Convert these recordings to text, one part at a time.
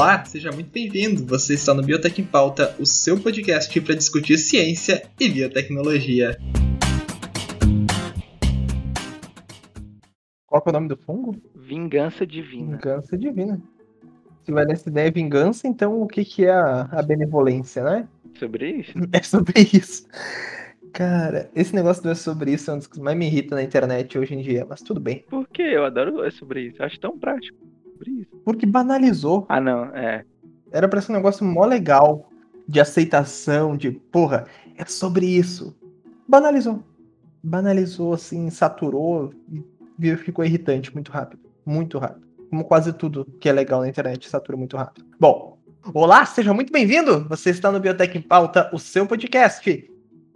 Olá, seja muito bem-vindo. Você está no Biotech em Pauta, o seu podcast para discutir ciência e biotecnologia. Qual que é o nome do fungo? Vingança Divina. Vingança Divina. Se vai nessa ideia vingança, então o que, que é a, a benevolência, né? Sobre isso? É sobre isso. Cara, esse negócio do é sobre isso é um dos que mais me irrita na internet hoje em dia, mas tudo bem. Por quê? Eu adoro é sobre isso. Eu acho tão prático sobre isso. Porque banalizou. Ah, não, é. Era pra ser um negócio mó legal, de aceitação, de porra, é sobre isso. Banalizou. Banalizou, assim, saturou e ficou irritante muito rápido. Muito rápido. Como quase tudo que é legal na internet satura muito rápido. Bom, olá, seja muito bem-vindo! Você está no Biotech em Pauta, o seu podcast,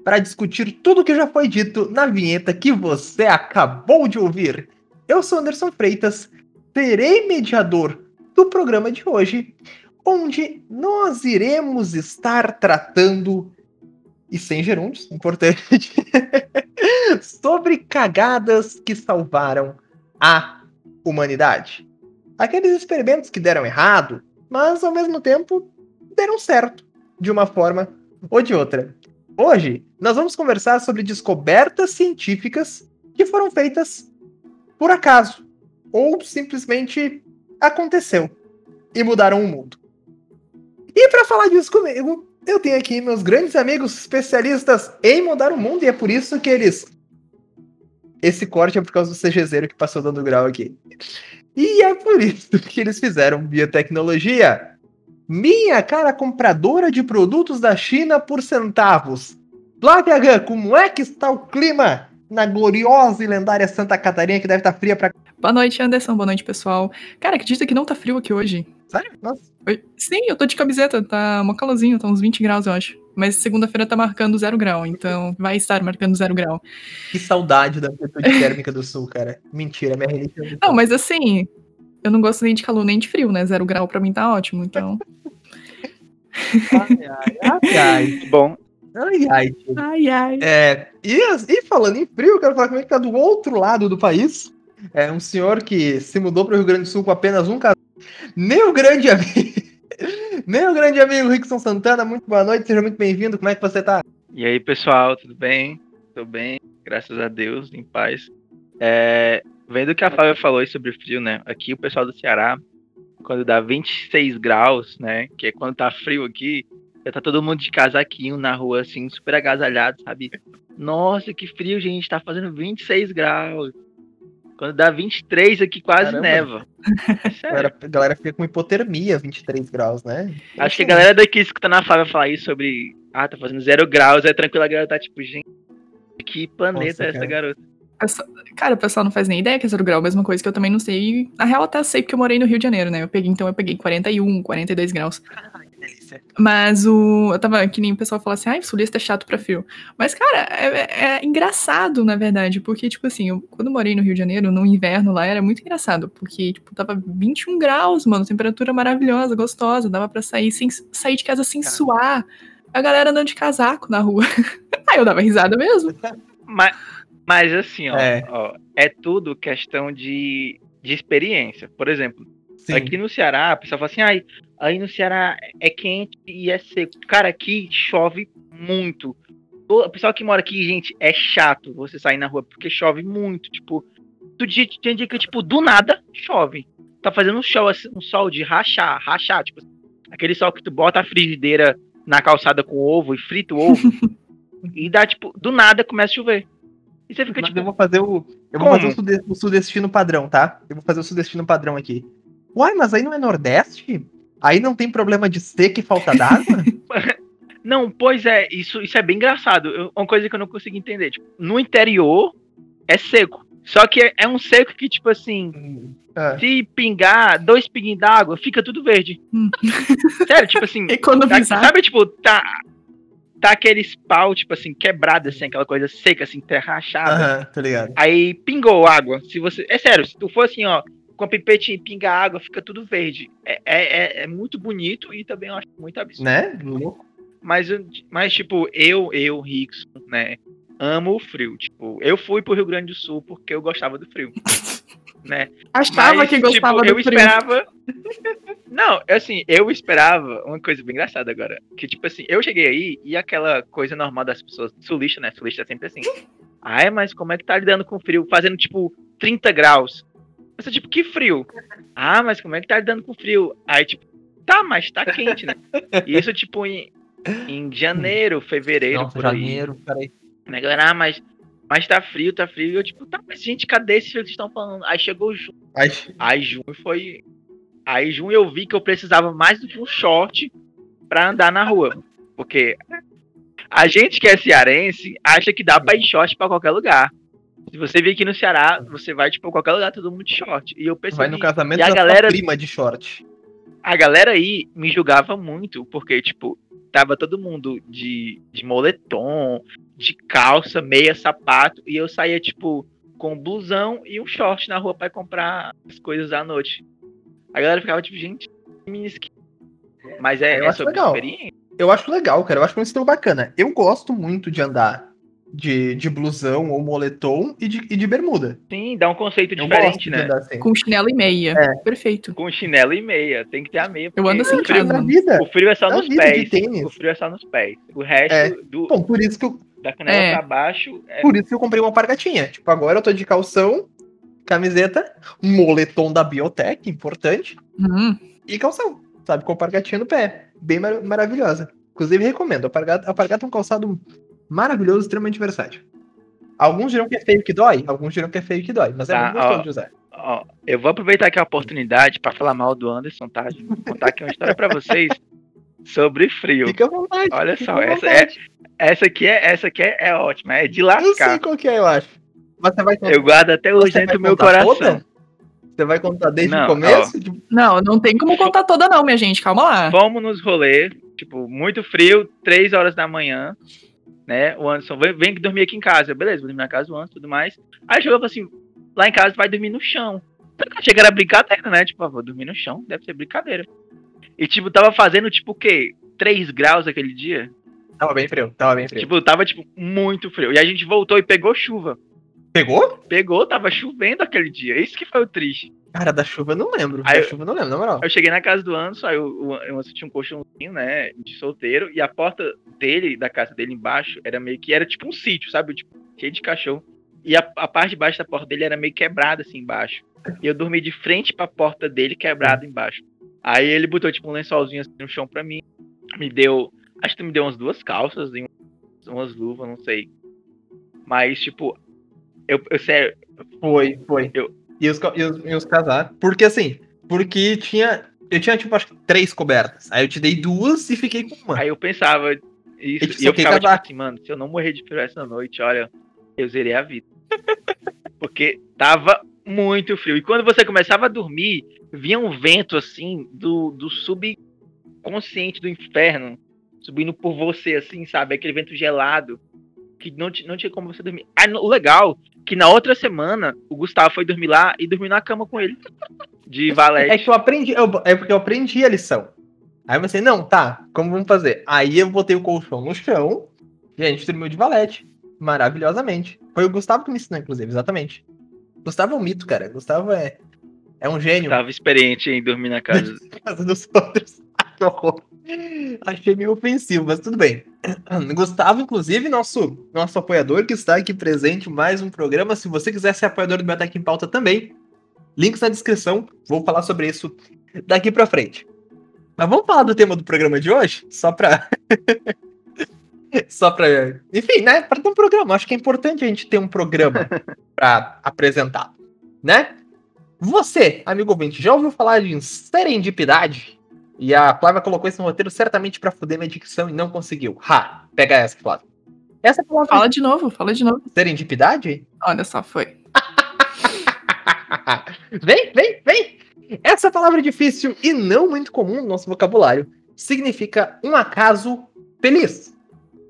para discutir tudo que já foi dito na vinheta que você acabou de ouvir. Eu sou Anderson Freitas, serei mediador do programa de hoje, onde nós iremos estar tratando, e sem gerúndios, importante, sobre cagadas que salvaram a humanidade. Aqueles experimentos que deram errado, mas ao mesmo tempo deram certo, de uma forma ou de outra. Hoje, nós vamos conversar sobre descobertas científicas que foram feitas por acaso, ou simplesmente aconteceu e mudaram o mundo. E para falar disso comigo, eu tenho aqui meus grandes amigos especialistas em mudar o mundo e é por isso que eles esse corte é por causa do CGZero que passou dando grau aqui. E é por isso que eles fizeram biotecnologia. Minha cara compradora de produtos da China por centavos. Flávia como é que está o clima na gloriosa e lendária Santa Catarina que deve estar fria pra. Boa noite, Anderson. Boa noite, pessoal. Cara, acredita que não tá frio aqui hoje? Sério? Nossa. Sim, eu tô de camiseta, tá mó calorzinho, tá uns 20 graus, eu acho. Mas segunda-feira tá marcando zero grau, então vai estar marcando zero grau. Que saudade da amplitude térmica do sul, cara. Mentira, minha religião. Não, mas assim, eu não gosto nem de calor nem de frio, né? Zero grau pra mim tá ótimo, então. ai, ai, ai, ai. Bom. Ai, ai. Ai, ai. É, e, e falando em frio, eu quero falar como é que tá do outro lado do país. É um senhor que se mudou para o Rio Grande do Sul com apenas um casal. Meu grande amigo. Meu grande amigo Rickson Santana, muito boa noite, seja muito bem-vindo. Como é que você tá? E aí, pessoal, tudo bem? Tô bem, graças a Deus, em paz. É, vendo que a Flávia falou sobre frio, né? Aqui o pessoal do Ceará, quando dá 26 graus, né? Que é quando tá frio aqui, já tá todo mundo de casaquinho na rua, assim, super agasalhado, sabe? Nossa, que frio, gente, tá fazendo 26 graus. Quando dá 23 aqui, quase Caramba. neva. É galera, a galera fica com hipotermia, 23 graus, né? Acho que a galera daqui escutando a Flávia falar isso sobre. Ah, tá fazendo zero graus, é tranquilo, a galera tá tipo, gente, que planeta Nossa, é essa cara. garota? Cara, o pessoal não faz nem ideia que é zero grau, mesma coisa que eu também não sei. Na real, até sei porque eu morei no Rio de Janeiro, né? Eu peguei, então eu peguei 41, 42 graus. Que delícia. Mas o. Eu tava. Que nem o pessoal fala assim, ai, sulista é chato pra frio. Mas, cara, é, é- é engraçado, na verdade. Porque, tipo assim, eu, quando eu morei no Rio de Janeiro, no inverno lá, era muito engraçado. Porque, tipo, tava 21 graus, mano. Temperatura maravilhosa, gostosa. Dava pra sair sem sair de casa sem Caramba. suar. A galera andando de casaco na rua. Aí eu dava risada mesmo. Mas, mas assim, ó É. é. ó, é tudo questão de, de experiência. Por exemplo, Sim. aqui no Ceará, a pessoa fala assim, ai, aí no Ceará é quente e é seco. Cara, aqui chove muito. O pessoal que mora aqui, gente, é chato você sair na rua porque chove muito. Tipo, tu dia, tem dia que, tipo, do nada chove. Tá fazendo um sol, assim, um sol de rachar, rachar, tipo, aquele sol que tu bota a frigideira na calçada com ovo e frita o ovo. e dá, tipo, do nada começa a chover. E você fica, Mas tipo, eu vou fazer o. Eu vou como? fazer o, sude- o sudestino padrão, tá? Eu vou fazer o sudestino padrão aqui. Uai, mas aí não é Nordeste? Aí não tem problema de seca e falta d'água? Não, pois é, isso, isso é bem engraçado. Eu- uma coisa que eu não consigo entender. Tipo, no interior é seco. Só que é, é um seco que, tipo assim, Ah, se pingar dois pinguinhos d'água, fica tudo verde. Hum. Sério, tipo assim. tá- Economizar. sabe, tipo, tá. Tá aqueles pau, tipo assim, quebrado, assim, aquela coisa seca, assim, terra rachada. Aham, tô ligado. Aí pingou água. Se você. É sério, se tu for assim, ó, com a pipete pinga água, fica tudo verde. É, é, é- é muito bonito e também eu acho muito absurdo. Né? Louco. Mas, mas, tipo, eu, eu, Rickson, né, amo o frio. Tipo, eu fui pro Rio Grande do Sul porque eu gostava do frio. né? Achava Mas, que gostava tipo, do eu frio. esperava. Não, assim, eu esperava uma coisa bem engraçada agora. Que, tipo assim, eu cheguei aí e aquela coisa normal das pessoas, sulista, né? Sulista é sempre assim. Ai, mas como é que tá lidando com frio? Fazendo, tipo, 30 graus. Você, tipo, que frio? Ah, mas como é que tá lidando com frio? Aí, tipo, tá, mas tá quente, né? E isso, tipo, em, em janeiro, fevereiro, Nossa, por aí. janeiro, peraí. Né, galera, ah, mas, mas tá frio, tá frio. E eu, tipo, tá, mas gente, cadê esse frio que vocês estão falando? Aí chegou junho. Ai, Aí junho foi. Aí junho eu vi que eu precisava mais do que um short pra andar na rua. Porque a gente que é cearense acha que dá pra ir short pra qualquer lugar. Se você vir aqui no Ceará, você vai, tipo, pra qualquer lugar, todo mundo de short. E eu percebi. vai no casamento e a da galera- prima de short. a galera aí me julgava muito, porque, tipo, tava todo mundo de, de moletom, de calça, meia, sapato, e eu saía, tipo, com um blusão e um short na rua pra ir comprar as coisas à noite. A galera ficava, tipo, gente, que Mas é, Eu é sobre legal. experiência. Eu acho legal, cara. Eu acho um estilo bacana. Eu gosto muito de andar de, de blusão ou moletom e de, e de bermuda. Sim, dá um conceito Eu diferente, gosto de né? andar assim. Com chinelo e meia. É. Perfeito. Com chinelo e meia. Tem que ter a meia. Eu ando assim frio, casa. Vida. o frio é só Da nos vida de pés. tênis. O frio é só nos pés. O resto, É. do, Bom, por isso que eu, da canela É. pra baixo, é por isso que eu comprei uma alpargatinha. Tipo, agora eu tô de calção, camiseta, moletom da Biotech, importante, Hum, e calção, sabe? Com alpargatinha no pé. Bem mar- maravilhosa. Inclusive, recomendo. Alpargata, alpargata é um calçado maravilhoso, extremamente versátil. Alguns dirão que é feio que dói, alguns dirão que é feio que dói, mas é Tá, muito gostoso ó. de usar. Ó, eu vou aproveitar aqui a oportunidade para falar mal do Anderson, tá? Vou contar aqui uma história para vocês sobre frio. Fica à vontade. Olha só, essa vontade. Essa aqui é, essa aqui é, é ótima, é de Eu sei lascar. qual que é, eu acho. Mas você vai contar, Eu guardo até hoje dentro do meu coração. toda? Você vai contar desde Não, o começo? Tipo, Não, não tem como contar toda não, minha gente. Calma lá. Fomos nos rolês, tipo, muito frio, três horas da manhã, né? O Anderson, vem, vem dormir aqui em casa. Eu, Beleza, vou dormir na casa do Anderson e tudo mais. Aí chegou e falou assim, lá em casa vai dormir no chão. Achei que era brincadeira, né? Tipo, ah, vou dormir no chão, deve ser brincadeira. E, tipo, tava fazendo, tipo, o quê? 3 graus aquele dia? Tava bem frio, tava bem frio. Tipo, tava, tipo, muito frio. E a gente voltou e pegou chuva. Pegou? Pegou, tava chovendo aquele dia. Isso que foi o triste. Cara, da chuva eu não lembro. Aí da eu- chuva eu não lembro, na moral. Eu cheguei na casa do Anderson, aí o, o, o Anderson tinha um colchãozinho, né, de solteiro, e a porta dele, da casa dele embaixo, era meio que, era tipo um sítio, sabe, tipo, cheio de cachorro. E a, a parte de baixo da porta dele era meio quebrada, assim, embaixo. E eu dormi de frente pra porta dele, quebrada embaixo. Aí ele botou, tipo, um lençolzinho assim no chão pra mim, me deu, acho que me deu umas duas calças e umas, umas luvas, não sei. Mas, tipo, eu, eu sério, Foi, foi. Eu- E, os, e, os, e os casar. Porque assim, porque tinha. Eu tinha, tipo, acho que três cobertas. Aí eu te dei duas e fiquei com uma. Aí eu pensava isso, E te e eu ficava tipo casaco. assim, mano, se eu não morrer de frio essa noite, olha, eu zerei a vida. Porque tava muito frio. E quando você começava a dormir, vinha um vento assim do, do subconsciente do inferno subindo por você, assim, sabe? Aquele vento gelado que não, não tinha como você dormir. Ah, no- o legal que na outra semana o Gustavo foi dormir lá e dormiu na cama com ele. De É valete. que eu aprendi. eu- é porque eu aprendi a lição. Aí você, não, tá, como vamos fazer? Aí eu botei o colchão no chão e a gente dormiu de valete. Maravilhosamente. Foi o Gustavo que me ensinou, inclusive, exatamente. Gustavo é um mito, cara. Gustavo é, é um gênio. Tava experiente em dormir na casa. casa dos outros. Ai, que horror. Achei meio ofensivo, mas tudo bem. Gustavo, inclusive, nosso, nosso apoiador que está aqui presente mais um programa. Se você quiser ser apoiador do Biotech em Pauta também, links na descrição. Vou falar sobre isso daqui pra frente. Mas vamos falar do tema do programa de hoje? Só pra. Só pra. Enfim, né? Pra ter um programa. Acho que é importante a gente ter um programa pra apresentar, né? Você, amigo ouvinte, já ouviu falar de serendipidade? E a Flávia colocou esse no roteiro certamente pra fuder minha dicção e não conseguiu. Ha! Pega essa, Flávia. Essa palavra Fala de novo, fala de novo. serendipidade? Olha só, foi. vem, vem, vem! Essa palavra difícil e não muito comum no nosso vocabulário significa um acaso feliz.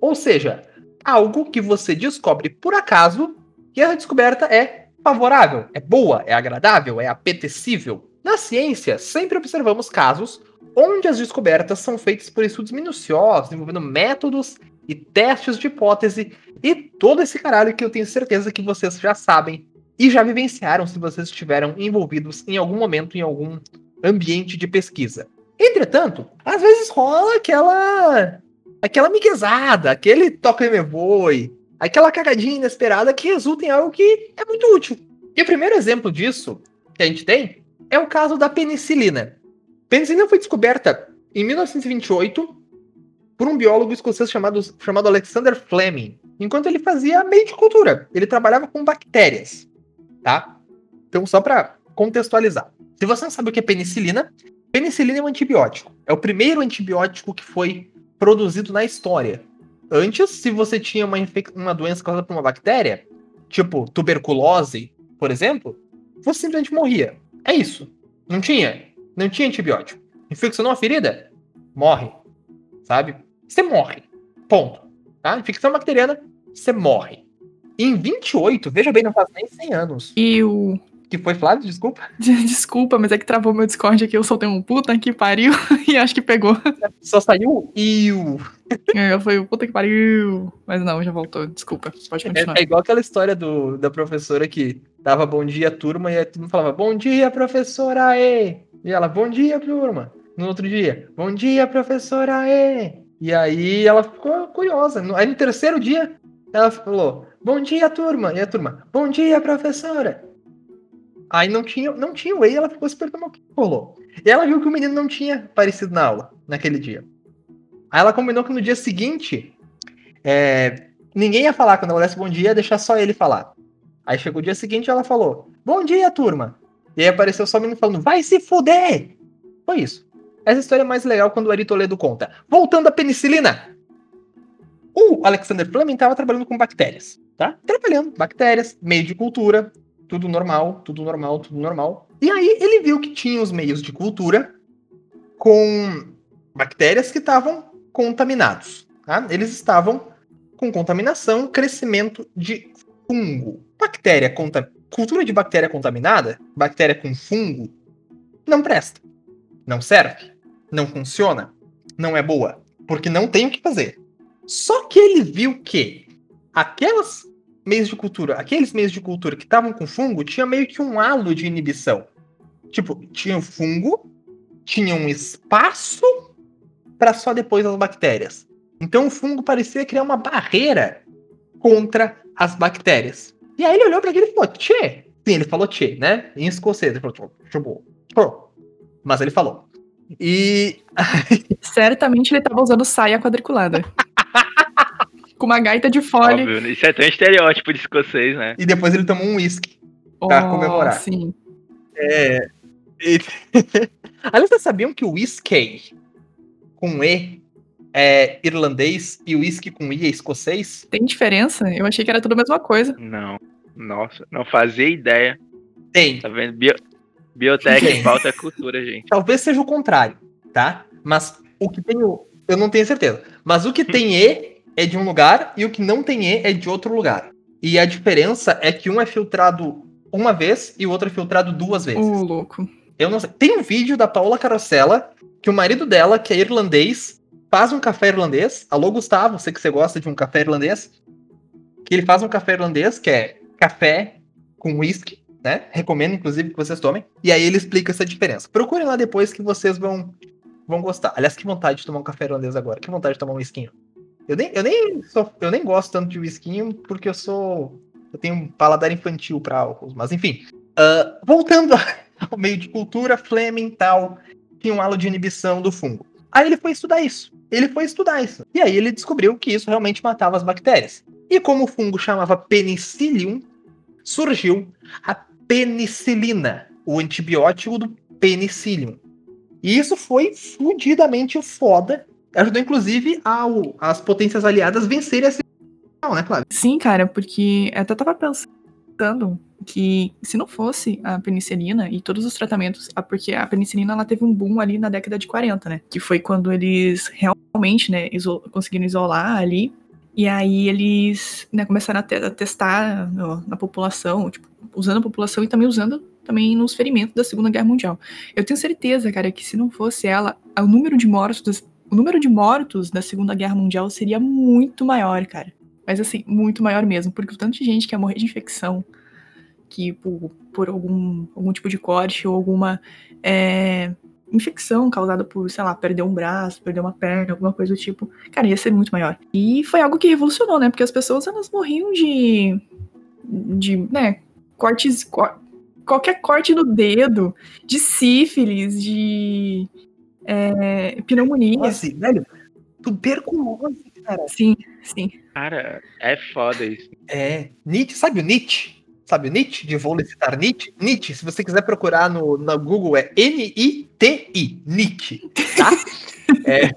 Ou seja, algo que você descobre por acaso e a descoberta é favorável, é boa, é agradável, é apetecível. Na ciência, sempre observamos casos onde as descobertas são feitas por estudos minuciosos, envolvendo métodos e testes de hipótese e todo esse caralho que eu tenho certeza que vocês já sabem e já vivenciaram se vocês estiveram envolvidos em algum momento em algum ambiente de pesquisa. Entretanto, às vezes rola aquela aquela miguezada, aquele toque me voe, aquela cagadinha inesperada que resulta em algo que é muito útil. E o primeiro exemplo disso que a gente tem é o caso da penicilina. Penicilina foi descoberta em 1928 por um biólogo escocês chamado, chamado Alexander Fleming, enquanto ele fazia meio de cultura. Ele trabalhava com bactérias, tá? Então, só para contextualizar. Se você não sabe o que é penicilina, penicilina é um antibiótico. É o primeiro antibiótico que foi produzido na história. Antes, se você tinha uma, uma doença causada por uma bactéria, tipo tuberculose, por exemplo, você simplesmente morria. É isso. Não tinha. Não tinha antibiótico. Infeccionou a ferida? Morre. Sabe? Você morre. Ponto. Tá? Infecção bacteriana, você morre. Em 28, veja bem, não faz nem 100 anos. E o. Que foi, Flávio? Desculpa. Desculpa, mas é que travou meu Discord aqui. Eu soltei um puta que pariu e acho que pegou. Só saiu iu. É, foi o puta que pariu. Mas não, já voltou. Desculpa. Pode continuar. É, é igual aquela história do, da professora que dava bom dia turma e aí todo mundo falava bom dia, professora, e E ela, bom dia, turma. No outro dia, bom dia, professora, e E aí ela ficou curiosa. Aí no terceiro dia, ela falou, bom dia, turma. E a turma, bom dia, professora. Aí não tinha, não tinha o E, ela ficou se perguntando o que rolou. E ela viu que o menino não tinha aparecido na aula naquele dia. Aí ela combinou que no dia seguinte é, ninguém ia falar quando ela desse bom dia, ia deixar só ele falar. Aí chegou o dia seguinte e ela falou: Bom dia, turma. E aí apareceu só o menino falando: Vai se fuder! Foi isso. Essa história é mais legal quando o Ari Toledo conta. Voltando à penicilina. O Alexander Fleming estava trabalhando com bactérias, tá? Trabalhando, bactérias, meio de cultura, tudo normal, tudo normal, tudo normal. E aí ele viu que tinha os meios de cultura com bactérias que estavam contaminados. Tá? Eles estavam com contaminação, crescimento de fungo. Bactéria conta, cultura de bactéria contaminada, bactéria com fungo, não presta, não serve, não funciona, não é boa, porque não tem o que fazer. Só que ele viu que aquelas meios de cultura, aqueles meios de cultura que estavam com fungo, tinha meio que um halo de inibição. Tipo, tinha o fungo, tinha um espaço para só depois as bactérias. Então o fungo parecia criar uma barreira contra as bactérias. E aí ele olhou para aquilo e falou, tchê. Sim, ele falou tchê, né? Em escocês. Ele falou, tipo, Mas ele falou. E. Certamente ele estava usando saia quadriculada com uma gaita de fole. Óbvio, isso é tão estereótipo de escocês, né? E depois ele tomou um uísque pra oh, comemorar. Sim. É. Aliás, vocês sabiam que o whisky com E é irlandês e o whisky com I é escocês? Tem diferença? Eu achei que era tudo a mesma coisa. Não. Nossa, não fazia ideia. Tem. Tá vendo? Bio... Biotech falta cultura, gente. Talvez seja o contrário, tá? Mas o que tem o. Eu não tenho certeza. Mas o que tem E é de um lugar e o que não tem E é de outro lugar. E a diferença é que um é filtrado uma vez e o outro é filtrado duas vezes. Ô, louco. Eu não sei. Tem um vídeo da Paula Carosella que o marido dela, que é irlandês, faz um café irlandês. Alô, Gustavo, sei que você gosta de um café irlandês. Que ele faz um café irlandês, que é café com whisky, né? Recomendo, inclusive, que vocês tomem. E aí ele explica essa diferença. Procurem lá depois que vocês vão, vão gostar. Aliás, que vontade de tomar um café irlandês agora. Que vontade de tomar um whisky. Eu nem, eu nem, sou, eu nem gosto tanto de whisky porque eu sou. Eu tenho um paladar infantil para álcool. Mas enfim. Uh, voltando ao meio de cultura, Fleming tal, tinha um halo de inibição do fungo. Aí ele foi estudar isso. Ele foi estudar isso. E aí ele descobriu que isso realmente matava as bactérias. E como o fungo chamava penicillium, surgiu a penicilina, o antibiótico do penicillium. E isso foi fudidamente foda ajudou inclusive ao, as potências aliadas vencerem essa não, né, Flávio? Sim, cara, porque eu até tava pensando que se não fosse a penicilina e todos os tratamentos, porque a penicilina ela teve um boom ali na década de 40, né? Que foi quando eles realmente, né, iso conseguiram isolar ali. E aí eles né, começaram a, te a testar na população, tipo, usando a população e também usando também nos ferimentos da Segunda Guerra Mundial. Eu tenho certeza, cara, que se não fosse ela, o número de mortos o número de mortos da Segunda Guerra Mundial seria muito maior, cara. Mas assim, muito maior mesmo, porque o tanto de gente que ia morrer de infecção, que por, por algum, algum tipo de corte ou alguma é, infecção causada por, sei lá, perder um braço, perder uma perna, alguma coisa do tipo, cara, ia ser muito maior. E foi algo que revolucionou, né? Porque as pessoas, elas morriam de, de né, cortes, cor, qualquer corte no dedo, de sífilis, de é, pneumonia. Nossa, velho, tuberculose, cara. Sim, sim. Cara, é foda isso. É, Nietzsche, sabe o Nietzsche? Sabe o Nietzsche? De vou citar Nietzsche? Nietzsche, se você quiser procurar no, no Google, é N-I-T-I, Nietzsche, tá? é.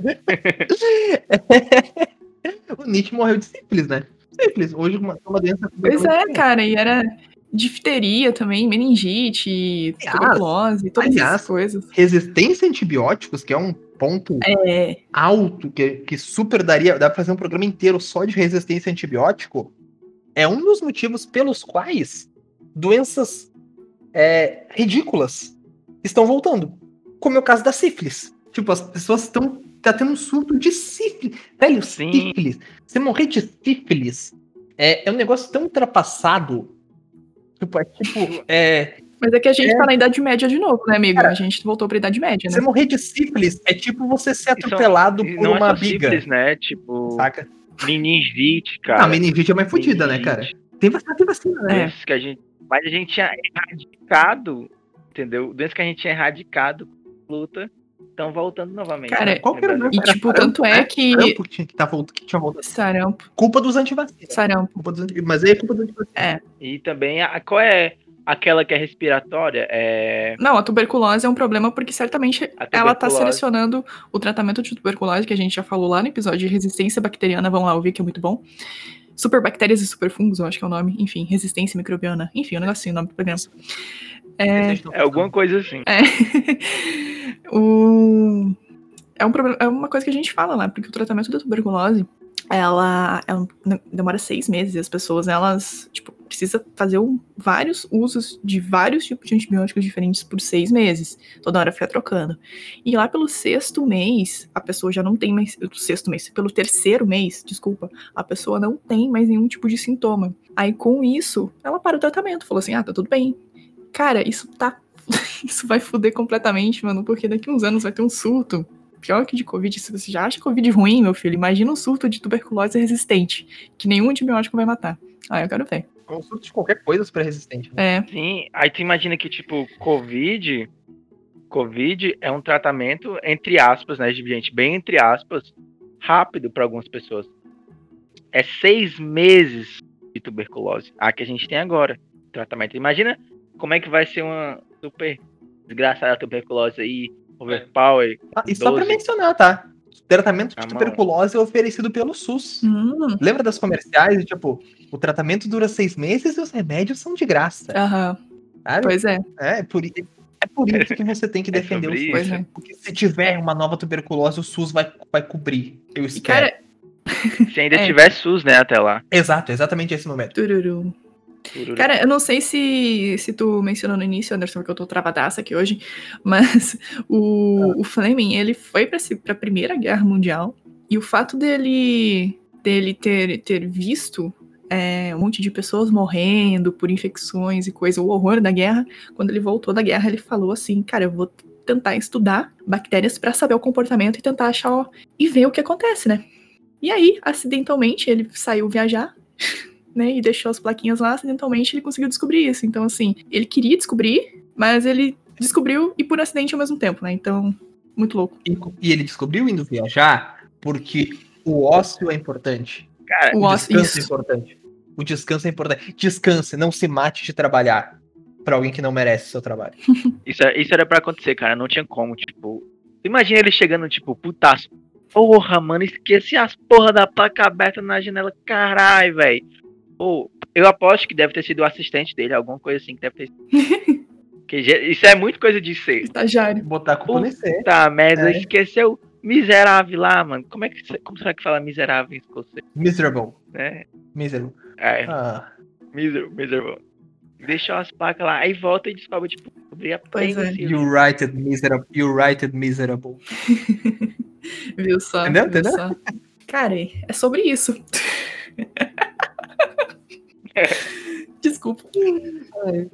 o Nietzsche morreu de sífilis, né? Sífilis, hoje uma, uma doença... Pois é, cara, e era difteria também, meningite, tuberculose, todas aliás, essas coisas. Resistência a antibióticos, que é um ponto É, alto, que, que super daria, dá pra fazer um programa inteiro só de resistência a antibiótico, é um dos motivos pelos quais doenças é, ridículas estão voltando. Como é o caso da sífilis. Tipo, as pessoas estão tá tendo um surto de sífilis. Velho, Sim. sífilis. Você morrer de sífilis é, é um negócio tão ultrapassado. Tipo, é tipo, é, mas é que a gente É. tá na Idade Média de novo, né, amigo? Cara, a gente voltou pra Idade Média, né? você morrer de sífilis é tipo você ser são- atropelado E por não é uma só biga. simples, né? Tipo, Saca? meningite, cara. a meningite é mais fodida, né, cara? Tem vacina, tem vacina, né? É. Doenças que a gente. Mas a gente tinha erradicado, entendeu? Doenças que a gente tinha erradicado luta estão voltando novamente. Cara, né? Qual que era o. E, tipo, tanto é que. Sarampo que tinha que, tá voltando, que tinha voltado. Sarampo, Culpa dos antivacinas. sarampo. Culpa dos anti... Mas aí é culpa dos antivacinas. E também, a, qual é aquela que é respiratória? É. Não, a tuberculose é um problema porque certamente ela tá tuberculose. selecionando o tratamento de tuberculose, que a gente já falou lá no episódio de resistência bacteriana, vão lá ouvir que é muito bom. Superbactérias e superfungos, eu acho que é o nome. Enfim, resistência microbiana. Enfim, um negocinho, o nome do programa. É, É alguma coisa assim. É. o... é, um problema, é uma coisa que a gente fala lá, porque o tratamento da tuberculose, ela, ela demora seis meses e as pessoas, elas, tipo, precisa fazer um- vários usos de vários tipos de antibióticos diferentes por seis meses. Toda hora fica trocando. E lá pelo sexto mês, a pessoa já não tem mais. Sexto mês, pelo terceiro mês, desculpa, a pessoa não tem mais nenhum tipo de sintoma. Aí com isso, ela para o tratamento. Falou assim: ah, tá tudo bem. Cara, isso tá. Isso vai foder completamente, mano, porque daqui uns anos vai ter um surto. Pior que de Covid, se você já acha Covid ruim, meu filho, imagina um surto de tuberculose resistente, que nenhum antibiótico vai matar. Ah, eu quero ver. Consulta de qualquer coisa super resistente. Né? É, Sim, aí tu imagina que, tipo, Covid. Covid é um tratamento, entre aspas, né, gente? Bem entre aspas, rápido para algumas pessoas. É seis meses de tuberculose. A que a gente tem agora. Tratamento. Imagina como é que vai ser uma super desgraçada tuberculose aí, overpower. Ah, e só pra 12. mencionar, tá? O tratamento Tá de bom. tuberculose é oferecido pelo SUS. hum, Lembra das comerciais? Tipo, o tratamento dura seis meses e os remédios são de graça. aham, sabe? pois é, É, por, i- é por isso que você tem que É defender o sobre SUS. isso. pois é. Porque se tiver uma nova tuberculose, o SUS vai, vai cobrir. Eu E espero. cara, Se ainda É. tiver SUS, né, até lá. Exato, exatamente esse momento. tururu. Cara, eu não sei se, se tu mencionou no início, Anderson, porque eu tô travadaça aqui hoje, mas o, o Fleming, ele foi pra, pra Primeira Guerra Mundial, e o fato dele, dele ter, ter visto é, um monte de pessoas morrendo por infecções e coisa, o horror da guerra, quando ele voltou da guerra, ele falou assim, cara, eu vou tentar estudar bactérias pra saber o comportamento e tentar achar ó, e ver o que acontece, né? E aí, acidentalmente, ele saiu viajar né, e deixou as plaquinhas lá, acidentalmente ele conseguiu descobrir isso. Então, assim, ele queria descobrir, mas ele descobriu e por acidente ao mesmo tempo, né? Então, muito louco. E, e ele descobriu indo viajar porque o ócio é importante. Cara, O O ócio, descanso é isso. importante. O descanso é importante. Descanse, não se mate de trabalhar pra alguém que não merece o seu trabalho. Isso, é- isso era pra acontecer, cara. Não tinha como, tipo. Imagina ele chegando, tipo, putaço. Porra, mano, esqueci as porra da placa aberta na janela. Caralho, velho. Pô, eu aposto que deve ter sido o assistente dele, alguma coisa assim que deve ter sido. Isso é muito coisa de ser. Estagiário. Botar a culpa nesse. Tá, merda, É. esqueceu. Miserável lá, mano. Como é que como será que fala miserável em escocês, Miserable. né? Miserable. É, Ah, miserable, miserable. Deixou as placas lá, aí volta e descobre, tipo, descobrir a Pois é. penicilina. you write it miserable. You write it miserable. Viu só? Entendeu? viu Entendeu? só? Cara, é sobre isso. Desculpa.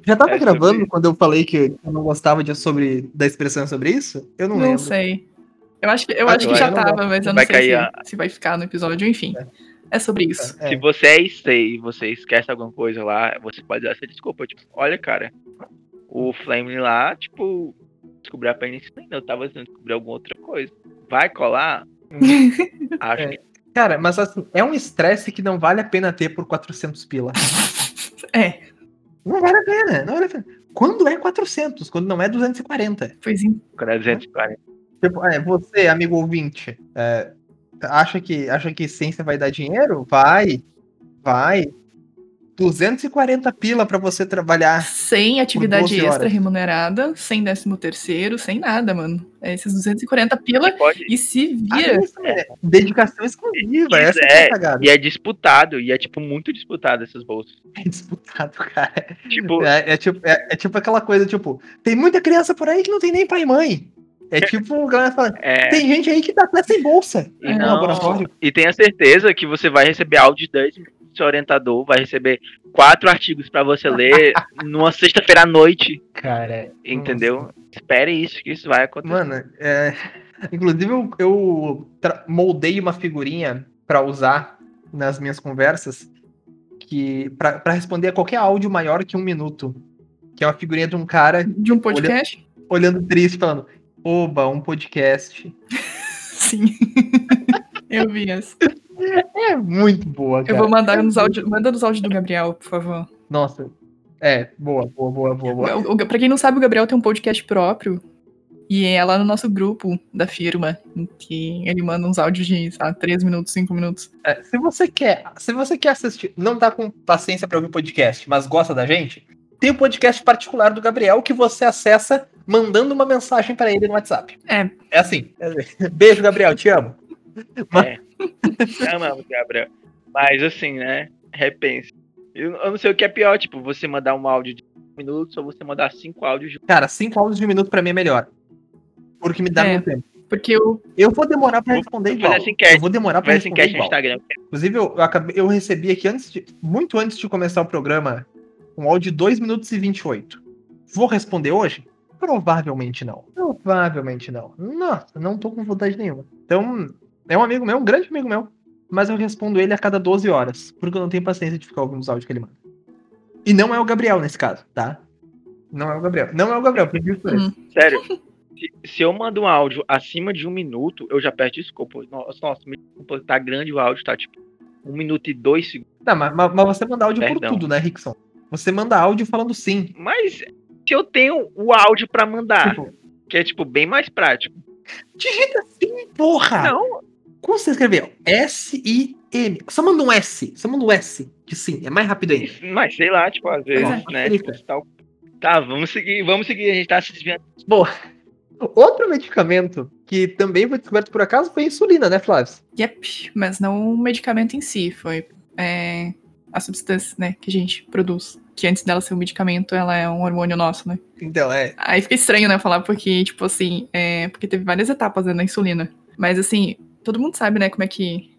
Já tava É sobre gravando isso. quando eu falei que eu não gostava de, sobre, da expressão sobre isso? Eu não, Não, lembro. sei. Eu acho que, eu Ah, acho que já não tava, mas eu não Vai sei cair se, a- se vai ficar no episódio, enfim. É sobre isso. É. Se você é stay e você esquece alguma coisa lá, você pode dar essa desculpa. Tipo, olha, cara, o Flame lá, tipo, descobriu a penicilina. Eu tava tentando descobrir alguma outra coisa. Vai colar? Acho É. que Cara, mas assim, é um estresse que não vale a pena ter por 400 pila. É, Não vale a pena, não vale a pena. Quando é 400, quando não é 240. pois em- quando é 240. Tipo, é, você, amigo ouvinte, é, acha, que, acha que ciência vai dar dinheiro? Vai, vai. 240 pila pra você trabalhar. sem atividade 12 extra horas. remunerada, sem décimo terceiro, sem nada, mano. É esses 240 pila pode. e se Ah, vira. isso, é Dedicação exclusiva, essa que é É. E é disputado, e é tipo muito disputado essas bolsas. É disputado, cara. Tipo, É, é tipo, é, é tipo aquela coisa, tipo, tem muita criança por aí que não tem nem pai e mãe. É tipo, a galera fala, é. tem gente aí que tá até sem bolsa E, no não- laboratório. e tenha certeza que você vai receber áudio de 10 minutos do seu orientador, vai receber quatro artigos pra você ler numa sexta-feira à noite, Cara, entendeu? Espere isso, que isso vai acontecer. Mano, é... inclusive eu, eu tra- moldei uma figurinha pra usar nas minhas conversas que pra pra responder a qualquer áudio maior que um minuto. Que é uma figurinha de um cara De um podcast? olhando triste, falando: Oba, um podcast. Sim. eu vi essa. É muito boa, Eu cara. vou mandar nos áudios. Manda nos áudios do Gabriel, por favor. Nossa. É, boa, boa, boa, boa, boa. O, o, pra quem não sabe, o Gabriel tem um podcast próprio. E é lá no nosso grupo da firma, em que ele manda uns áudios de, sei lá, 3 minutos, 5 minutos. É, se você quer, se você quer assistir, não tá com paciência pra ouvir podcast, mas gosta da gente, tem o podcast particular do Gabriel que você acessa mandando uma mensagem pra ele no WhatsApp. É. É assim. é assim. Beijo, Gabriel, te amo. É. Amamos, Gabriel. Mas assim, né? Repense. Eu, eu não sei o que é pior, tipo, você mandar um áudio de 5 minutos ou você mandar cinco áudios de. Cara, cinco áudios de um minuto pra mim é melhor. Porque me dá É. meu tempo. Porque eu. Eu vou demorar pra Vou responder fazer igual. enquete. Eu vou demorar pra responder enquete no igual. Instagram. Inclusive, eu, eu, acabei- eu recebi aqui antes de, muito antes de começar o programa um áudio de 2 minutos e 28. Vou responder hoje? Provavelmente não. Provavelmente não. Nossa, não tô com vontade nenhuma. Então, é um amigo meu, um grande amigo meu. Mas eu respondo ele a cada 12 horas. Porque eu não tenho paciência de ficar ouvindo os áudios que ele manda. E não é o Gabriel nesse caso, tá? Não é o Gabriel. Não é o Gabriel, prefiro por Hum. isso. Sério. Se, se eu mando um áudio acima de um minuto, eu já peço desculpa. Nossa, nossa, desculpa, tá grande o áudio, tá tipo um minuto e dois segundos. Tá, mas, mas- você manda áudio por Perdão. tudo, né, Rickson? Você manda áudio falando sim. Mas se eu tenho o áudio pra mandar, Tipo, que é tipo bem mais prático. digita sim, porra! Não, Como você escreveu? S-I-M. Só manda um S. Só manda um S de sim. É mais rápido ainda. mas sei lá, tipo, às vezes, é. né? Tipo, tal. Tá, vamos seguir, vamos seguir, a gente tá se desviando. Bom, outro medicamento que também foi descoberto por acaso foi a insulina, né, Flávio? Yep, mas não o medicamento em si, foi é, a substância, né, que a gente produz. Que antes dela ser um medicamento, ela é um hormônio nosso, né? Então, é. Aí fica estranho, né, falar, porque, tipo assim, é, porque teve várias etapas né, na insulina. Mas assim, todo mundo sabe, né, como é que.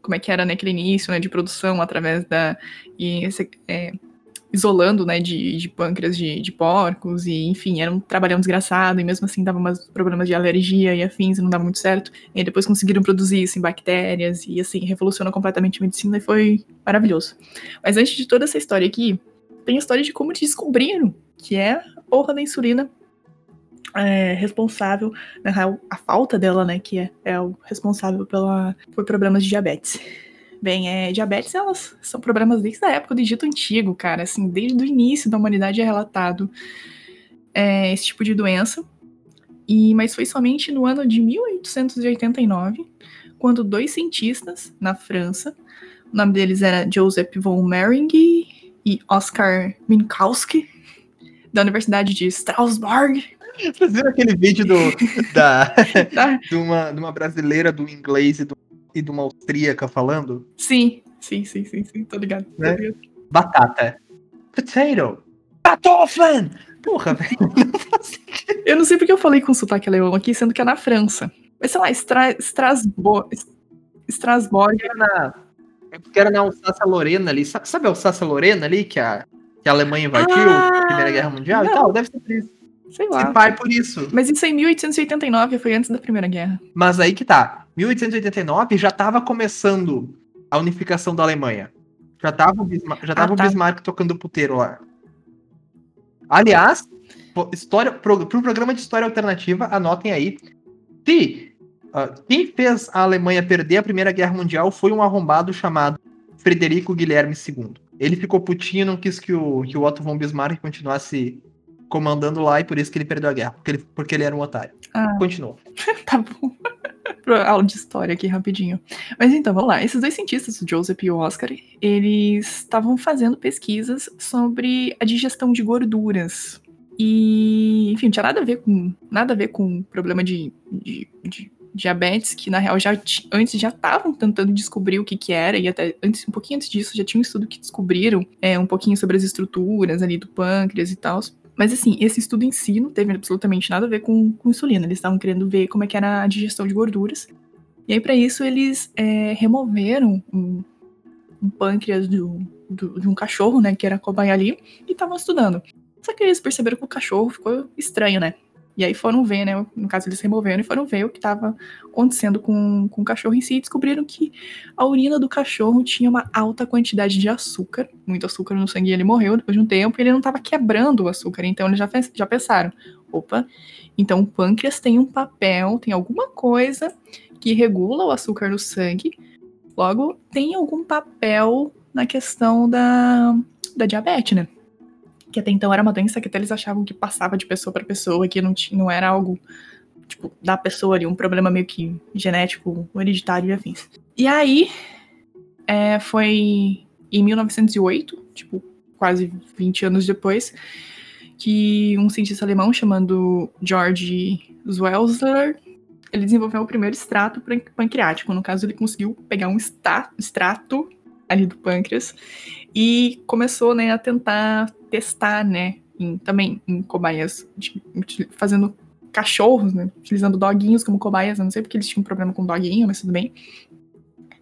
Como é que era naquele início, né, de produção através da. E, é, isolando, né, de, de pâncreas de, de porcos, e enfim, era um trabalhão desgraçado, e mesmo assim dava umas problemas de alergia e afins, e não dava muito certo. E depois conseguiram produzir isso em bactérias, e assim, revolucionou completamente a medicina e foi maravilhoso. Mas antes de toda essa história aqui, tem a história de como descobriram que é a porra da insulina é, responsável, na real, a falta dela, né, que é, é o responsável pela, por problemas de diabetes. Bem, é, diabetes, elas são problemas desde a época do Egito Antigo, cara, assim, desde o início da humanidade é relatado é, esse tipo de doença, e, mas foi somente no ano de 1889, quando dois cientistas, na França, o nome deles era Joseph von Mering e Oscar Minkowski, da Universidade de Strasbourg, Vocês viram aquele vídeo do, da, tá? de, uma, de uma brasileira do inglês e, do, e de uma austríaca falando? Sim, sim, sim, sim, sim, tô ligado. tô Né? ligado. Batata. Potato. Kartoffeln! Porra, velho. Eu não sei porque eu falei com sotaque alemão aqui, sendo que é na França. Mas sei lá, Estra Strasbourg. Strasbourg. Era na, é porque era na Alsácia Lorena ali. Sa- Sabe a Alsácia Lorena ali? Que a, que a Alemanha invadiu, Ah, Primeira Guerra Mundial e não. tal, deve ser por isso. Sei Se lá. pá, é por isso. Mas isso é em 1889, foi antes da Primeira Guerra. Mas aí que tá. 1889 já tava começando a unificação da Alemanha. Já tava o Bismarck, já tava Ah, tá. o Bismarck tocando puteiro lá. Aliás, história, pro, pro programa de história alternativa, anotem aí. Se ah, quem fez a Alemanha perder a Primeira Guerra Mundial foi um arrombado chamado Frederico Guilherme II. Ele ficou putinho e não quis que o, que o Otto von Bismarck continuasse comandando lá e por isso que ele perdeu a guerra, porque ele, porque ele era um otário. Ah. Continua. Tá bom. Aula de história aqui rapidinho. Mas então, vamos lá. Esses dois cientistas, o Joseph e o Oscar, eles estavam fazendo pesquisas sobre a digestão de gorduras. E, enfim, não tinha nada a ver com nada a ver com problema de, de, de diabetes, que na real já antes já estavam tentando descobrir o que que era, e até antes, um pouquinho antes disso, já tinha um estudo que descobriram é, um pouquinho sobre as estruturas ali do pâncreas e tal. Mas assim, esse estudo em si não teve absolutamente nada a ver com, com insulina. Eles estavam querendo ver como é que era a digestão de gorduras. E aí, para isso, eles é, removeram um, um pâncreas do, do- de um cachorro, né? Que era cobaia ali, e estavam estudando. Só que eles perceberam que o cachorro ficou estranho, né? E aí foram ver, né? No caso, eles removeram e foram ver o que estava acontecendo com, com o cachorro em si e descobriram que a urina do cachorro tinha uma alta quantidade de açúcar, muito açúcar no sangue, e ele morreu depois de um tempo, e ele não estava quebrando o açúcar, então eles já, já pensaram, opa, então o pâncreas tem um papel, tem alguma coisa que regula o açúcar no sangue, logo tem algum papel na questão da, da diabetes, né? Que até então era uma doença que até eles achavam que passava de pessoa para pessoa, que não, não era algo tipo, da pessoa ali, um problema meio que genético, hereditário e afins. E aí, é, foi em 1908, tipo, quase 20 anos depois, que um cientista alemão chamado George Schwelzer, ele desenvolveu o primeiro extrato pan- pancreático. No caso, ele conseguiu pegar um extrato ali do pâncreas e começou, né, a tentar testar, né, em- também em cobaias, de- uti- fazendo cachorros, né, utilizando doguinhos como cobaias. Não sei porque eles tinham problema com doguinho, mas tudo bem.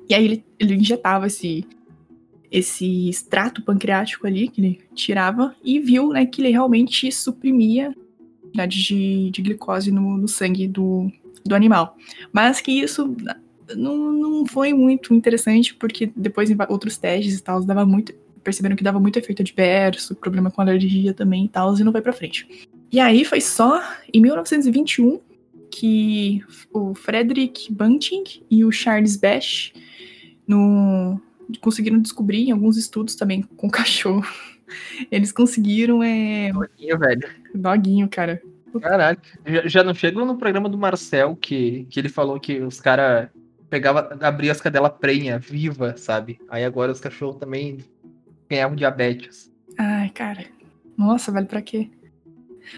E aí ele, ele injetava esse, esse extrato pancreático ali, que ele tirava, e viu né, que ele realmente suprimia a quantidade de, de glicose no, no sangue do, do animal. Mas que isso não, não foi muito interessante, porque depois em outros testes e tal, dava muito. Perceberam que dava muito efeito adverso, problema com alergia também e tal, e não vai pra frente. E aí foi só em 1921 que o Frederick Bunting e o Charles Bash no, conseguiram descobrir em alguns estudos também com cachorro. Eles conseguiram é, Doguinho, velho. doguinho, cara. Caralho. Já, já não chegou no programa do Marcel que, que ele falou que os caras pegava, abria as cadelas prenha, viva, sabe? Aí agora os cachorros também ganhavam diabetes, Ai, cara. Nossa, velho, pra quê?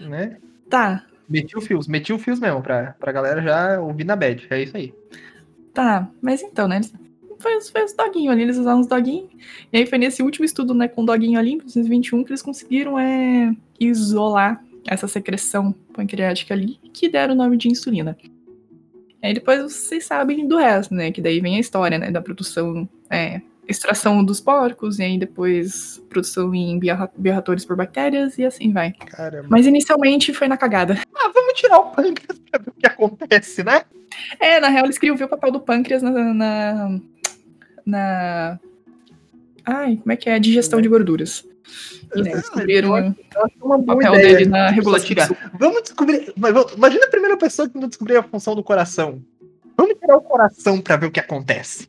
né? Tá, Meti o fios, meti o fios mesmo pra, pra galera já ouvir na bad. É isso aí. tá. Mas então, né? eles- Foi, os- foi os doguinhos ali, eles usaram os doguinhos. E aí foi nesse último estudo, né, com o doguinho ali, em 1921, que eles conseguiram é, isolar essa secreção pancreática ali, que deram o nome de insulina. E aí depois vocês sabem do resto, né? Que daí vem a história, né? Da produção, é, extração dos porcos, e aí depois produção em biora- bioreatores por bactérias, e assim vai. Caramba. Mas inicialmente foi na cagada. Ah, vamos tirar o pâncreas pra ver o que acontece, né? É, na real, eles queriam ver o papel do pâncreas na. na. na- Ai, como é que é? Digestão de gorduras. E né, descobriram eu o papel ideia. dele na Só regulação. tirar. Vamos descobrir. Imagina a primeira pessoa que não descobriu a função do coração. Vamos tirar o coração pra ver o que acontece.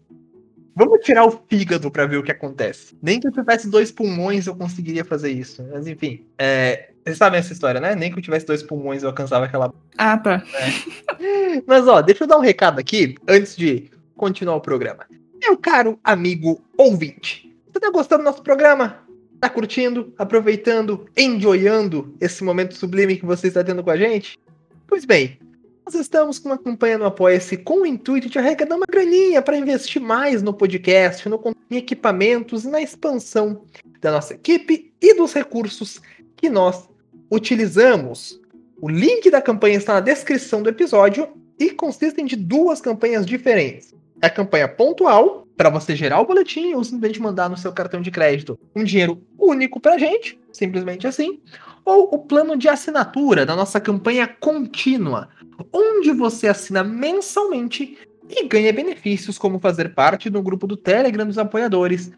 Vamos tirar o fígado pra ver o que acontece. Nem que eu tivesse dois pulmões eu conseguiria fazer isso. Mas enfim. É... Vocês sabem essa história, né? Nem que eu tivesse dois pulmões eu alcançava aquela. Ah, tá. Mas ó, deixa eu dar um recado aqui antes de continuar o programa. Meu caro amigo ouvinte, você tá gostando do nosso programa? Tá curtindo, aproveitando, enjoyando esse momento sublime que você está tendo com a gente? Pois bem, nós estamos com uma campanha no Apoia-se com o intuito de arrecadar uma graninha para investir mais no podcast, no em equipamentos e na expansão da nossa equipe e dos recursos que nós utilizamos. O link da campanha está na descrição do episódio e consistem de duas campanhas diferentes. A campanha pontual, para você gerar o boletim ou simplesmente mandar no seu cartão de crédito um dinheiro único pra gente, simplesmente assim, ou o plano de assinatura da nossa campanha contínua, onde você assina mensalmente e ganha benefícios como fazer parte do grupo do Telegram dos apoiadores,